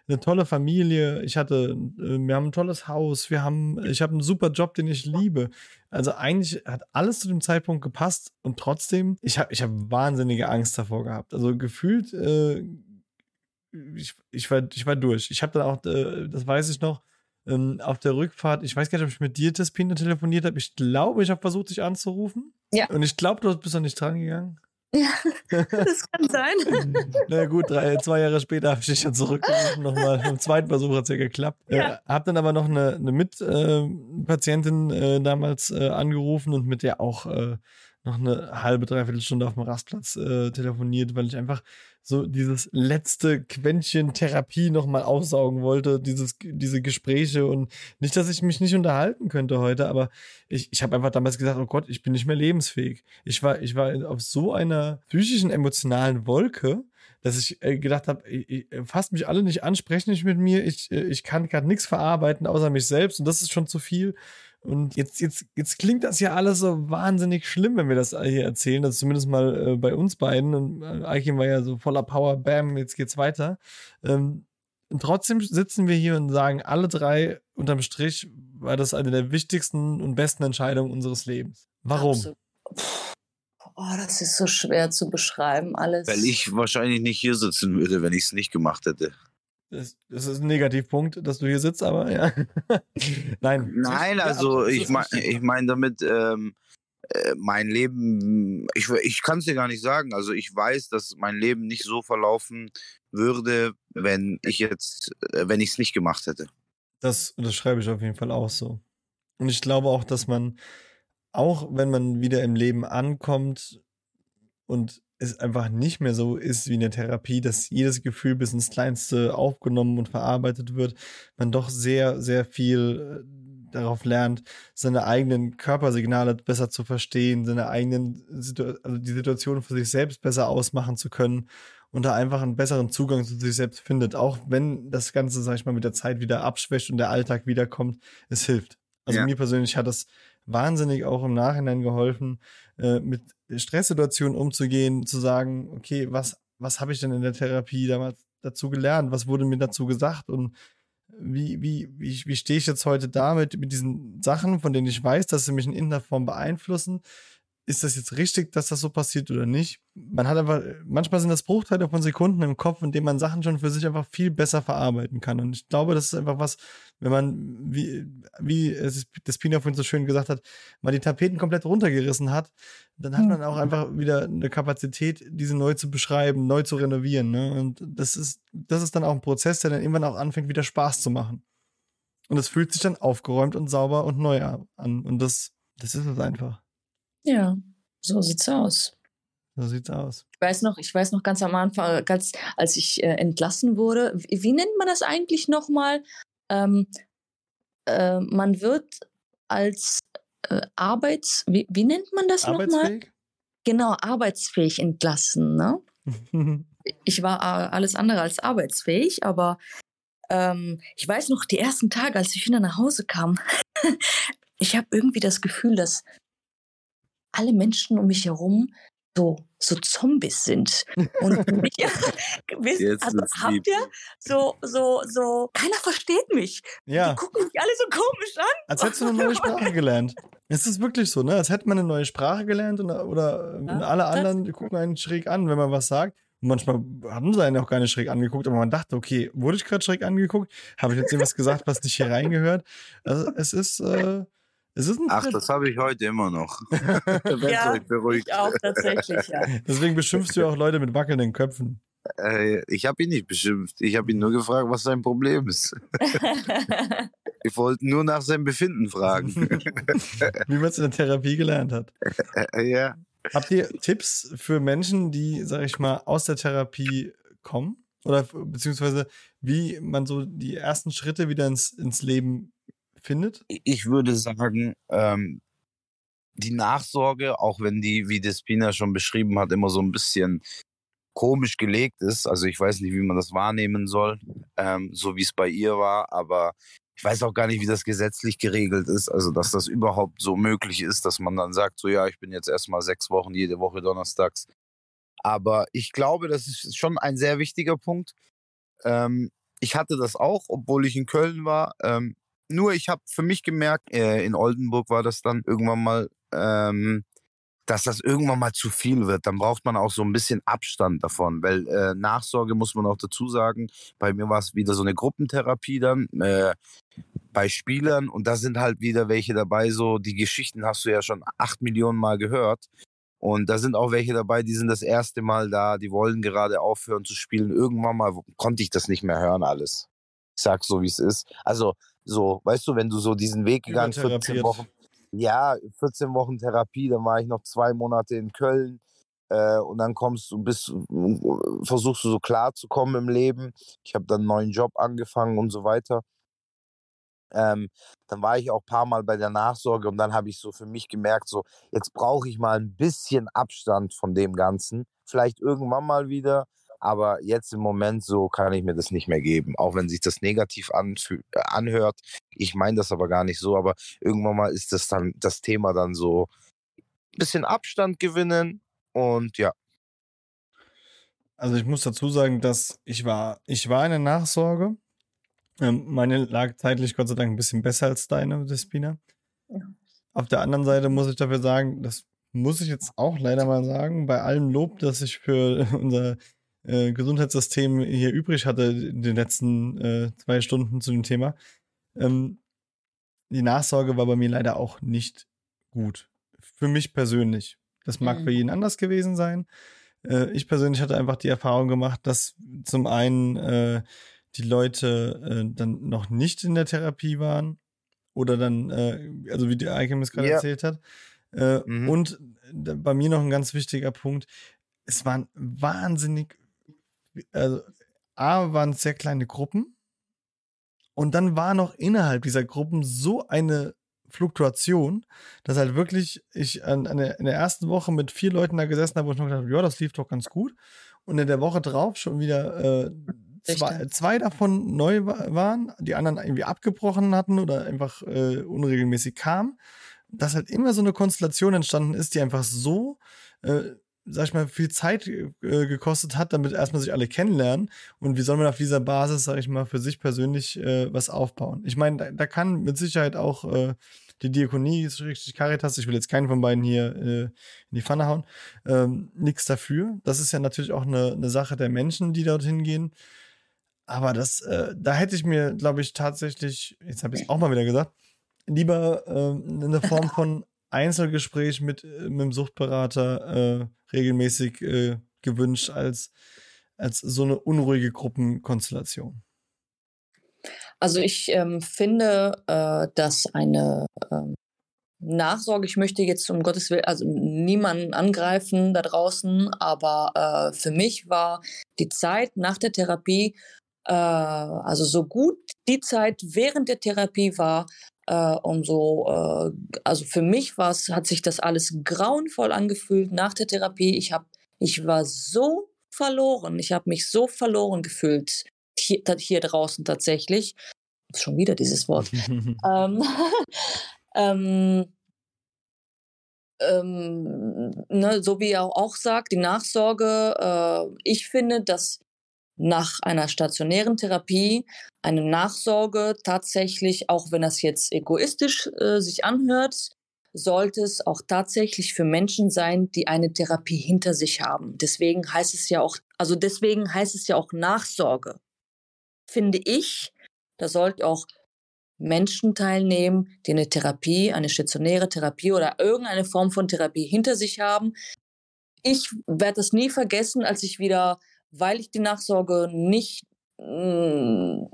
eine tolle Familie, ich hatte, äh, wir haben ein tolles Haus, wir haben, ich habe einen super Job, den ich liebe. Also eigentlich hat alles zu dem Zeitpunkt gepasst und trotzdem, ich habe ich hab wahnsinnige Angst davor gehabt. Also gefühlt, äh, ich, ich, war, ich war durch. Ich habe dann auch, äh, das weiß ich noch, ähm, auf der Rückfahrt, ich weiß gar nicht, ob ich mit dir, Tespina, telefoniert habe. Ich glaube, ich habe versucht, dich anzurufen. Ja. Und ich glaube, du bist noch nicht dran gegangen. Ja, das kann sein. Na gut, drei, zwei Jahre später habe ich dich dann zurückgerufen nochmal. Beim zweiten Versuch hat es ja geklappt. Ja. Äh, hab dann aber noch eine, eine Mitpatientin äh, äh, damals äh, angerufen und mit der auch äh, noch eine halbe, dreiviertel Stunde auf dem Rastplatz äh, telefoniert, weil ich einfach so dieses letzte Quäntchen Therapie nochmal aufsaugen wollte, dieses, diese Gespräche und nicht, dass ich mich nicht unterhalten könnte heute, aber ich, ich habe einfach damals gesagt, oh Gott, ich bin nicht mehr lebensfähig. Ich war, ich war auf so einer psychischen, emotionalen Wolke, dass ich äh, gedacht habe, fasst mich alle nicht an, sprecht nicht mit mir, ich, äh, ich kann gerade nichts verarbeiten außer mich selbst und das ist schon zu viel. Und jetzt, jetzt, jetzt klingt das ja alles so wahnsinnig schlimm, wenn wir das hier erzählen. Das ist zumindest mal äh, bei uns beiden. Und äh, Aikim war ja so voller Power, bam, jetzt geht's weiter. Ähm, und trotzdem sitzen wir hier und sagen, alle drei unterm Strich war das eine der wichtigsten und besten Entscheidungen unseres Lebens. Warum? Absolut. Oh, das ist so schwer zu beschreiben, alles. Weil ich wahrscheinlich nicht hier sitzen würde, wenn ich es nicht gemacht hätte. Das, das, ist ein Negativpunkt, dass du hier sitzt, aber ja. Nein. Nein, also ich meine ich mein damit, ähm, äh, mein Leben, ich, ich kann es dir gar nicht sagen. Also ich weiß, dass mein Leben nicht so verlaufen würde, wenn ich jetzt, äh, wenn ich es nicht gemacht hätte. Das, das schreibe ich auf jeden Fall auch so. Und ich glaube auch, dass man, auch wenn man wieder im Leben ankommt und es einfach nicht mehr so ist wie in der Therapie, dass jedes Gefühl bis ins Kleinste aufgenommen und verarbeitet wird, man doch sehr, sehr viel äh, darauf lernt, seine eigenen Körpersignale besser zu verstehen, seine eigenen, Situ also die Situation für sich selbst besser ausmachen zu können und da einfach einen besseren Zugang zu sich selbst findet, auch wenn das Ganze, sag ich mal, mit der Zeit wieder abschwächt und der Alltag wiederkommt, es hilft. Also ja. mir persönlich hat das wahnsinnig auch im Nachhinein geholfen, äh, mit Stresssituationen umzugehen, zu sagen, okay, was, was habe ich denn in der Therapie damals dazu gelernt? Was wurde mir dazu gesagt? Und wie, wie, wie, wie stehe ich jetzt heute damit, mit diesen Sachen, von denen ich weiß, dass sie mich in irgendeiner Form beeinflussen? Ist das jetzt richtig, dass das so passiert oder nicht? Man hat einfach, manchmal sind das Bruchteile von Sekunden im Kopf, in denen man Sachen schon für sich einfach viel besser verarbeiten kann. Und ich glaube, das ist einfach was, wenn man, wie, wie es das Pina vorhin so schön gesagt hat, mal die Tapeten komplett runtergerissen hat, dann hat man auch einfach wieder eine Kapazität, diese neu zu beschreiben, neu zu renovieren. Ne? Und das ist, das ist dann auch ein Prozess, der dann irgendwann auch anfängt, wieder Spaß zu machen. Und es fühlt sich dann aufgeräumt und sauber und neu an. Und das, das ist es einfach. Ja, so sieht's aus. So sieht's aus. Ich weiß noch, ich weiß noch ganz am Anfang, ganz, als ich äh, entlassen wurde, wie, wie, nennt man das eigentlich nochmal? Ähm, äh, man wird als äh, Arbeits, wie, wie, nennt man das nochmal? Genau, arbeitsfähig entlassen. Ne? ich war äh, alles andere als arbeitsfähig, aber ähm, ich weiß noch, die ersten Tage, als ich wieder nach Hause kam, ich habe irgendwie das Gefühl, dass alle Menschen um mich herum so, so Zombies sind. Und mich, ja, wisst, also, habt ihr so, so, so, keiner versteht mich. Ja. Die gucken mich alle so komisch an. Als hättest du eine neue Sprache gelernt. Es ist wirklich so, ne? Als hätte man eine neue Sprache gelernt und, oder ja, alle anderen gucken einen schräg an, wenn man was sagt. Und manchmal haben sie einen auch gar nicht schräg angeguckt, aber man dachte, okay, wurde ich gerade schräg angeguckt? Habe ich jetzt irgendwas gesagt, was nicht hier reingehört? Also es ist, äh, Ach, das habe ich heute immer noch. ja, beruhigt. Ich auch tatsächlich, ja. Deswegen beschimpfst du auch Leute mit wackelnden Köpfen. Äh, ich habe ihn nicht beschimpft. Ich habe ihn nur gefragt, was sein Problem ist. ich wollte nur nach seinem Befinden fragen. Wie man es in der Therapie gelernt hat. Äh, ja. Habt ihr Tipps für Menschen, die, sag ich mal, aus der Therapie kommen? Oder beziehungsweise wie man so die ersten Schritte wieder ins, ins Leben findet? Ich würde sagen, ähm, die Nachsorge, auch wenn die, wie Despina schon beschrieben hat, immer so ein bisschen komisch gelegt ist. Also ich weiß nicht, wie man das wahrnehmen soll, ähm, so wie es bei ihr war, aber ich weiß auch gar nicht, wie das gesetzlich geregelt ist, also dass das überhaupt so möglich ist, dass man dann sagt, so ja, ich bin jetzt erstmal sechs Wochen jede Woche donnerstags. Aber ich glaube, das ist schon ein sehr wichtiger Punkt. Ähm, ich hatte das auch, obwohl ich in Köln war. Ähm, nur ich habe für mich gemerkt, äh, in Oldenburg war das dann irgendwann mal, ähm, dass das irgendwann mal zu viel wird. Dann braucht man auch so ein bisschen Abstand davon, weil äh, Nachsorge muss man auch dazu sagen. Bei mir war es wieder so eine Gruppentherapie dann äh, bei Spielern und da sind halt wieder welche dabei. So die Geschichten hast du ja schon acht Millionen Mal gehört. Und da sind auch welche dabei, die sind das erste Mal da, die wollen gerade aufhören zu spielen. Irgendwann mal konnte ich das nicht mehr hören, alles. Ich sag so, wie es ist. Also so, weißt du, wenn du so diesen Weg gegangen 14 Wochen. Ja, 14 Wochen Therapie, dann war ich noch zwei Monate in Köln. Äh, und dann kommst du, bist, versuchst du so klar zu kommen im Leben. Ich habe dann einen neuen Job angefangen und so weiter. Ähm, dann war ich auch ein paar Mal bei der Nachsorge und dann habe ich so für mich gemerkt, so jetzt brauche ich mal ein bisschen Abstand von dem Ganzen. Vielleicht irgendwann mal wieder, aber jetzt im Moment so kann ich mir das nicht mehr geben, auch wenn sich das negativ äh, anhört. Ich meine das aber gar nicht so, aber irgendwann mal ist das dann das Thema dann so ein bisschen Abstand gewinnen und ja. Also ich muss dazu sagen, dass ich war, ich war in der Nachsorge. Ähm, meine lag zeitlich Gott sei Dank ein bisschen besser als deine, Despina. Ja. Auf der anderen Seite muss ich dafür sagen, das muss ich jetzt auch leider mal sagen, bei allem Lob, das ich für unser äh, Gesundheitssystem hier übrig hatte in den letzten äh, zwei Stunden zu dem Thema. Ähm, die Nachsorge war bei mir leider auch nicht gut. Für mich persönlich. Das mag mhm. für jeden anders gewesen sein. Äh, ich persönlich hatte einfach die Erfahrung gemacht, dass zum einen äh, die Leute äh, dann noch nicht in der Therapie waren oder dann, äh, also wie die Eike gerade yeah. erzählt hat. Äh, mhm. Und bei mir noch ein ganz wichtiger Punkt. Es waren wahnsinnig also A waren sehr kleine Gruppen und dann war noch innerhalb dieser Gruppen so eine Fluktuation, dass halt wirklich ich an, an der, in der ersten Woche mit vier Leuten da gesessen habe, wo ich noch gedacht habe, ja, das lief doch ganz gut. Und in der Woche drauf schon wieder äh, zwei, zwei davon neu waren, die anderen irgendwie abgebrochen hatten oder einfach äh, unregelmäßig kamen. Dass halt immer so eine Konstellation entstanden ist, die einfach so äh, sag ich mal, viel Zeit äh, gekostet hat, damit erstmal sich alle kennenlernen. Und wie soll man auf dieser Basis, sag ich mal, für sich persönlich äh, was aufbauen? Ich meine, da, da, kann mit Sicherheit auch äh, die Diakonie, richtig Caritas, ich will jetzt keinen von beiden hier äh, in die Pfanne hauen, ähm, nichts dafür. Das ist ja natürlich auch eine, eine Sache der Menschen, die dorthin gehen. Aber das, äh, da hätte ich mir, glaube ich, tatsächlich, jetzt habe ich es auch mal wieder gesagt, lieber äh, eine Form von Einzelgespräch mit, äh, mit dem Suchtberater äh, regelmäßig äh, gewünscht als, als so eine unruhige Gruppenkonstellation. Also ich ähm, finde, äh, dass eine ähm, Nachsorge, ich möchte jetzt um Gottes Willen, also niemanden angreifen da draußen, aber äh, für mich war die Zeit nach der Therapie, äh, also so gut die Zeit während der Therapie war, äh, und so, äh, also für mich war's, hat sich das alles grauenvoll angefühlt nach der Therapie. Ich hab, ich war so verloren. Ich habe mich so verloren gefühlt hier, hier draußen tatsächlich. Schon wieder dieses Wort. ähm, ähm, ähm, ne, so wie er auch sagt, die Nachsorge. Äh, ich finde, dass nach einer stationären Therapie eine Nachsorge tatsächlich, auch wenn das jetzt egoistisch äh, sich anhört, sollte es auch tatsächlich für Menschen sein, die eine Therapie hinter sich haben. Deswegen heißt es ja auch, also deswegen heißt es ja auch Nachsorge. Finde ich, da sollten auch Menschen teilnehmen, die eine Therapie, eine stationäre Therapie oder irgendeine Form von Therapie hinter sich haben. Ich werde das nie vergessen, als ich wieder weil ich die Nachsorge nicht mm,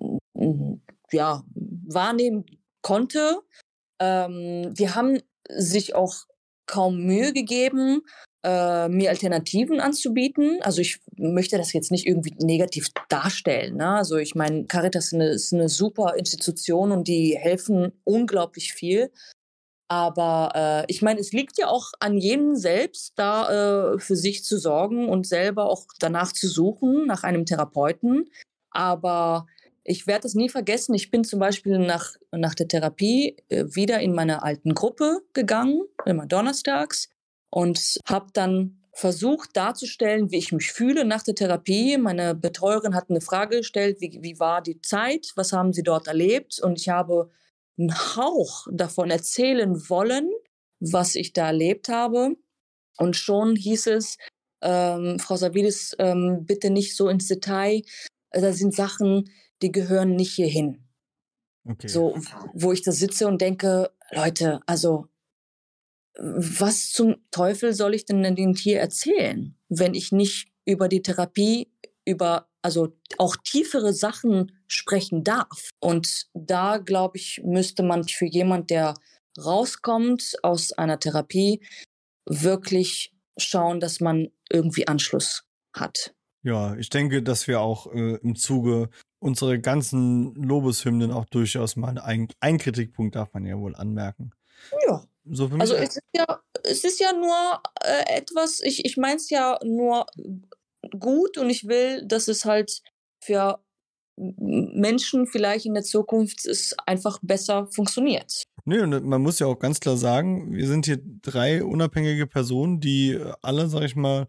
ja, wahrnehmen konnte. Ähm, die haben sich auch kaum Mühe gegeben, äh, mir Alternativen anzubieten. Also ich möchte das jetzt nicht irgendwie negativ darstellen. Ne? Also ich meine, Caritas ist eine, ist eine super Institution und die helfen unglaublich viel. Aber äh, ich meine, es liegt ja auch an jedem selbst, da äh, für sich zu sorgen und selber auch danach zu suchen, nach einem Therapeuten. Aber ich werde es nie vergessen. Ich bin zum Beispiel nach, nach der Therapie äh, wieder in meine alten Gruppe gegangen, immer donnerstags, und habe dann versucht darzustellen, wie ich mich fühle nach der Therapie. Meine Betreuerin hat eine Frage gestellt, wie, wie war die Zeit, was haben Sie dort erlebt? Und ich habe einen Hauch davon erzählen wollen, was ich da erlebt habe. Und schon hieß es, ähm, Frau Savidis, ähm, bitte nicht so ins Detail. Da sind Sachen, die gehören nicht hierhin. Okay. So, wo ich da sitze und denke, Leute, also was zum Teufel soll ich denn denn hier erzählen, wenn ich nicht über die Therapie, über also auch tiefere Sachen sprechen darf. Und da, glaube ich, müsste man für jemand, der rauskommt aus einer Therapie, wirklich schauen, dass man irgendwie Anschluss hat. Ja, ich denke, dass wir auch äh, im Zuge unserer ganzen Lobeshymnen auch durchaus mal ein, ein Kritikpunkt darf man ja wohl anmerken. Ja. So also es ist ja, es ist ja nur äh, etwas, ich, ich meine es ja nur gut und ich will, dass es halt für Menschen vielleicht in der Zukunft es einfach besser funktioniert. Nee, und man muss ja auch ganz klar sagen, wir sind hier drei unabhängige Personen, die alle, sag ich mal,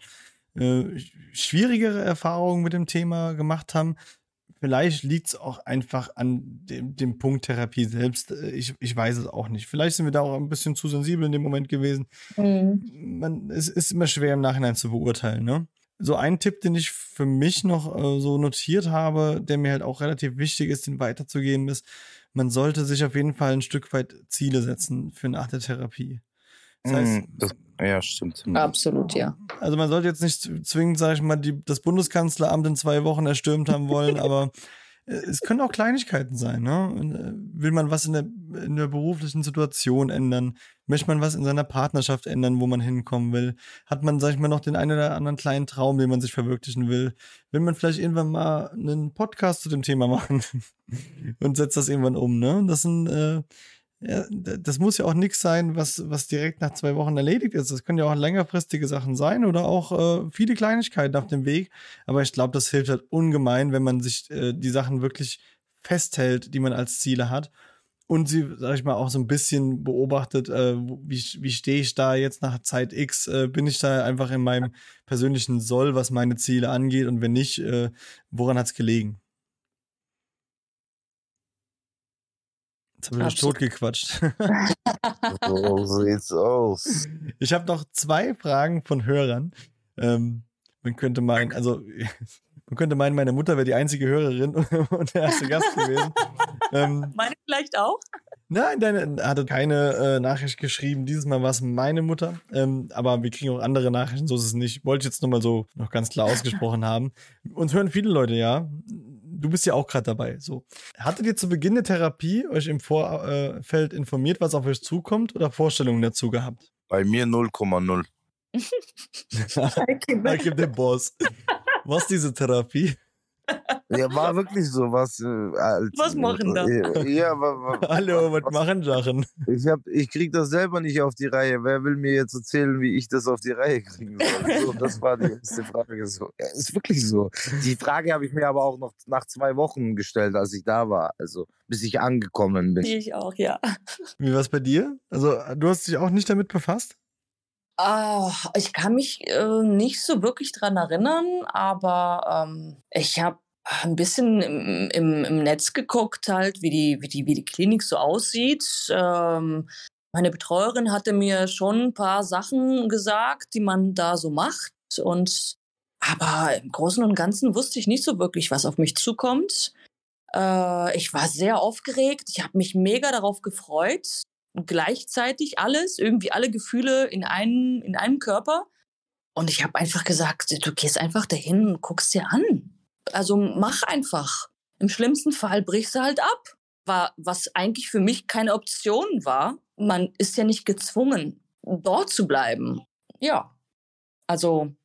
äh, schwierigere Erfahrungen mit dem Thema gemacht haben. Vielleicht liegt es auch einfach an dem, dem Punkt Therapie selbst. Äh, ich, ich weiß es auch nicht. Vielleicht sind wir da auch ein bisschen zu sensibel in dem Moment gewesen. Mhm. Man, es ist immer schwer im Nachhinein zu beurteilen. Ne? So ein Tipp, den ich für mich noch äh, so notiert habe, der mir halt auch relativ wichtig ist, den weiterzugehen, ist, man sollte sich auf jeden Fall ein Stück weit Ziele setzen für nach der Therapie. Das heißt, mm, das, ja, stimmt. Absolut, ja. Also man sollte jetzt nicht zwingend, sage ich mal, die, das Bundeskanzleramt in zwei Wochen erstürmt haben wollen, aber es können auch Kleinigkeiten sein. Ne? Äh, will man was in der, in der beruflichen Situation ändern? Möchte man was in seiner Partnerschaft ändern, wo man hinkommen will? Hat man, sag ich mal, noch den einen oder anderen kleinen Traum, den man sich verwirklichen will? Will man vielleicht irgendwann mal einen Podcast zu dem Thema machen und setzt das irgendwann um? Ne? Das sind äh, ja, das muss ja auch nichts sein, was, was direkt nach zwei Wochen erledigt ist. Das können ja auch längerfristige Sachen sein oder auch äh, viele Kleinigkeiten auf dem Weg. Aber ich glaube, das hilft halt ungemein, wenn man sich äh, die Sachen wirklich festhält, die man als Ziele hat. Und sie, sag ich mal, auch so ein bisschen beobachtet, äh, wie, wie stehe ich da jetzt nach Zeit X? Äh, bin ich da einfach in meinem persönlichen Soll, was meine Ziele angeht? Und wenn nicht, äh, woran hat es gelegen? Jetzt haben wir dich totgequatscht. so sieht's aus. Ich habe noch zwei Fragen von Hörern. Ähm, man könnte meinen, also man könnte meinen, meine Mutter wäre die einzige Hörerin und der erste Gast gewesen. ähm, meine vielleicht auch? Nein, deine hatte keine äh, Nachricht geschrieben. Dieses Mal war es meine Mutter. Ähm, aber wir kriegen auch andere Nachrichten, so ist es nicht. Wollte ich jetzt nochmal so noch ganz klar ausgesprochen haben. Uns hören viele Leute, ja du bist ja auch gerade dabei. So. Hattet ihr zu Beginn der Therapie euch im Vorfeld informiert, was auf euch zukommt oder Vorstellungen dazu gehabt? Bei mir 0,0. I keep the boss. Was diese Therapie? Ja, war wirklich so was. Äh, als, was machen da? Ja, Hallo, was, was machen Sachen? Ich, hab, ich krieg das selber nicht auf die Reihe. Wer will mir jetzt erzählen, wie ich das auf die Reihe kriegen soll? So, das war die erste Frage. So, ja, ist wirklich so. Die Frage habe ich mir aber auch noch nach zwei Wochen gestellt, als ich da war. Also bis ich angekommen bin. Ich auch, ja. Wie war es bei dir? Also, du hast dich auch nicht damit befasst? Oh, ich kann mich äh, nicht so wirklich dran erinnern, aber ähm, ich habe ein bisschen im, im, im, Netz geguckt, halt, wie die, wie die, wie die Klinik so aussieht. Ähm, meine Betreuerin hatte mir schon ein paar Sachen gesagt, die man da so macht. Und aber im Großen und Ganzen wusste ich nicht so wirklich, was auf mich zukommt. Äh, ich war sehr aufgeregt. Ich habe mich mega darauf gefreut gleichzeitig alles, irgendwie alle Gefühle in einem, in einem Körper. Und ich habe einfach gesagt, du gehst einfach dahin und guckst dir an. Also mach einfach. Im schlimmsten Fall brichst du halt ab. War, was eigentlich für mich keine Option war. Man ist ja nicht gezwungen, dort zu bleiben. Ja. Also.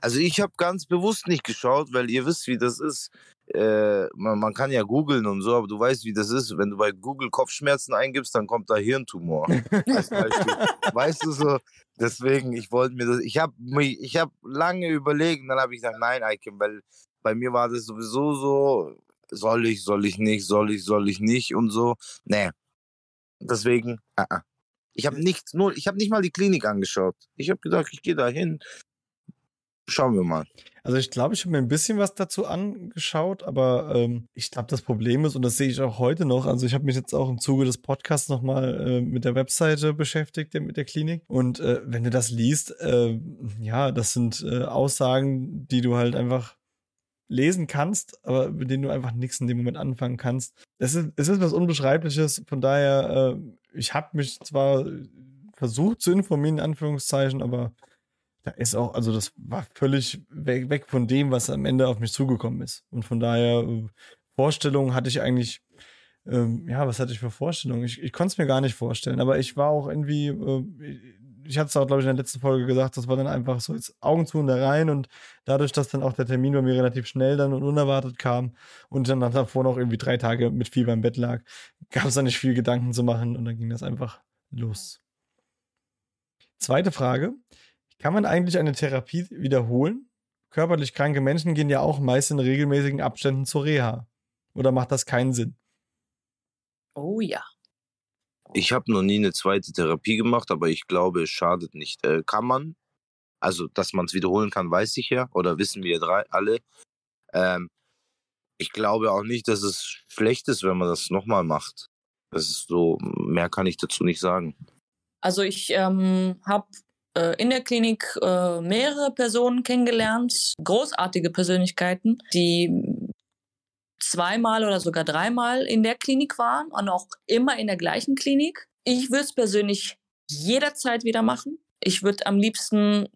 Also ich habe ganz bewusst nicht geschaut, weil ihr wisst, wie das ist äh, man, man, kann ja googeln und so, aber du weißt, wie das ist. Wenn du bei Google Kopfschmerzen eingibst, dann kommt da Hirntumor. Weißt du so? Deswegen, ich wollte mir das, ich habe ich hab lange überlegt und dann habe ich gesagt, nein, Icon, weil bei mir war das sowieso so, soll ich, soll ich nicht, soll ich, soll ich nicht und so. Nee. Deswegen, uh -uh. ich habe nichts, nur, ich habe nicht mal die Klinik angeschaut. Ich habe gedacht, ich gehe da hin, Schauen wir mal. Also ich glaube, ich habe mir ein bisschen was dazu angeschaut, aber ähm, ich glaube, das Problem ist, und das sehe ich auch heute noch, also ich habe mich jetzt auch im Zuge des Podcasts nochmal äh, mit der Webseite beschäftigt, mit der Klinik. Und äh, wenn du das liest, äh, ja, das sind äh, Aussagen, die du halt einfach lesen kannst, aber mit denen du einfach nichts in dem Moment anfangen kannst. Es ist, es ist was Unbeschreibliches, von daher, äh, ich habe mich zwar versucht zu informieren, in Anführungszeichen, aber da ist auch, also das war völlig weg, weg von dem, was am Ende auf mich zugekommen ist. Und von daher, äh, Vorstellungen hatte ich eigentlich, ähm, ja, was hatte ich für Vorstellungen? Ich, ich konnte es mir gar nicht vorstellen, aber ich war auch irgendwie, äh, ich hatte es auch, glaube ich, in der letzten Folge gesagt, das war dann einfach so jetzt Augen zu und da rein und dadurch, dass dann auch der Termin bei mir relativ schnell dann und unerwartet kam und dann davor noch irgendwie drei Tage mit Fieber im Bett lag, gab es da nicht viel Gedanken zu machen und dann ging das einfach los. Zweite Frage. Kann man eigentlich eine Therapie wiederholen? Körperlich kranke Menschen gehen ja auch meist in regelmäßigen Abständen zur Reha. Oder macht das keinen Sinn? Oh ja. Ich habe noch nie eine zweite Therapie gemacht, aber ich glaube, es schadet nicht. Äh, kann man, also dass man es wiederholen kann, weiß ich ja, oder wissen wir drei alle. Ähm, ich glaube auch nicht, dass es schlecht ist, wenn man das nochmal macht. Das ist so, mehr kann ich dazu nicht sagen. Also ich ähm, habe in der Klinik äh, mehrere Personen kennengelernt, großartige Persönlichkeiten, die zweimal oder sogar dreimal in der Klinik waren und auch immer in der gleichen Klinik. Ich würde es persönlich jederzeit wieder machen. Ich würde am liebsten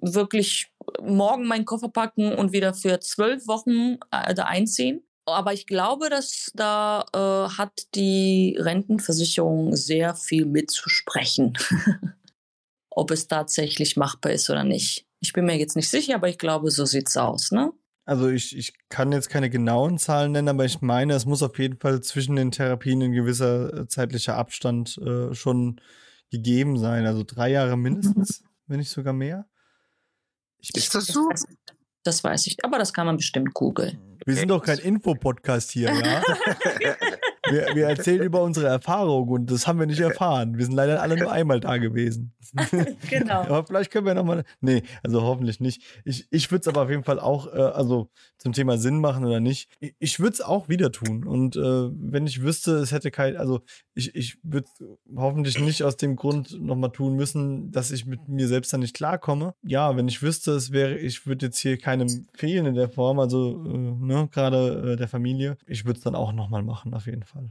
wirklich morgen meinen Koffer packen und wieder für zwölf Wochen äh, da einziehen. Aber ich glaube, dass da äh, hat die Rentenversicherung sehr viel mitzusprechen, ob es tatsächlich machbar ist oder nicht. Ich bin mir jetzt nicht sicher, aber ich glaube, so sieht's aus, ne? Also ich, ich kann jetzt keine genauen Zahlen nennen, aber ich meine, es muss auf jeden Fall zwischen den Therapien ein gewisser äh, zeitlicher Abstand äh, schon gegeben sein. Also drei Jahre mindestens, wenn nicht sogar mehr. Ich, ist das so? Das weiß ich, aber das kann man bestimmt googeln. Wir sind doch kein Infopodcast hier, ja? wir, wir erzählen über unsere Erfahrungen und das haben wir nicht erfahren. Wir sind leider alle nur einmal da gewesen. genau. aber vielleicht können wir nochmal. Nee, also hoffentlich nicht. Ich, ich würde es aber auf jeden Fall auch, äh, also zum Thema Sinn machen oder nicht. Ich, ich würde es auch wieder tun. Und äh, wenn ich wüsste, es hätte kein, also ich, ich würde hoffentlich nicht aus dem Grund nochmal tun müssen, dass ich mit mir selbst dann nicht klarkomme. Ja, wenn ich wüsste, es wäre, ich würde jetzt hier keinem fehlen in der Form, also äh, ne, gerade äh, der Familie, ich würde es dann auch nochmal machen, auf jeden Fall.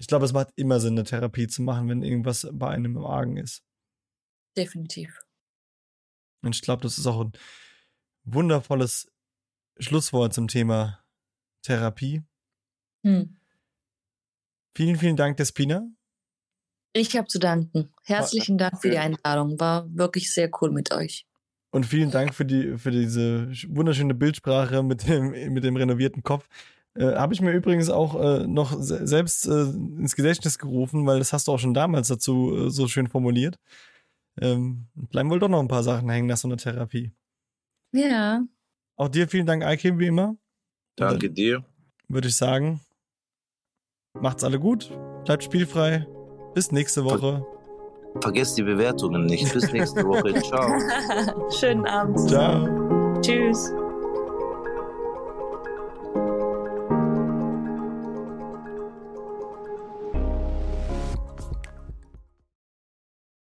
Ich glaube, es macht immer Sinn, eine Therapie zu machen, wenn irgendwas bei einem im Argen ist. Definitiv. Und ich glaube, das ist auch ein wundervolles Schlusswort zum Thema Therapie. Hm. Vielen, vielen Dank, Despina. Ich habe zu danken. Herzlichen Dank für die Einladung. War wirklich sehr cool mit euch. Und vielen Dank für, die, für diese wunderschöne Bildsprache mit dem, mit dem renovierten Kopf. Äh, Habe ich mir übrigens auch äh, noch se selbst äh, ins Gedächtnis gerufen, weil das hast du auch schon damals dazu äh, so schön formuliert. Ähm, bleiben wohl doch noch ein paar Sachen hängen nach so einer Therapie. Ja. Auch dir vielen Dank, Aikim, wie immer. Danke dir. Würde ich sagen, macht's alle gut, bleibt spielfrei. Bis nächste Woche. Vergesst die Bewertungen nicht. Bis nächste Woche. Ciao. Schönen Abend. Ciao. Tschüss.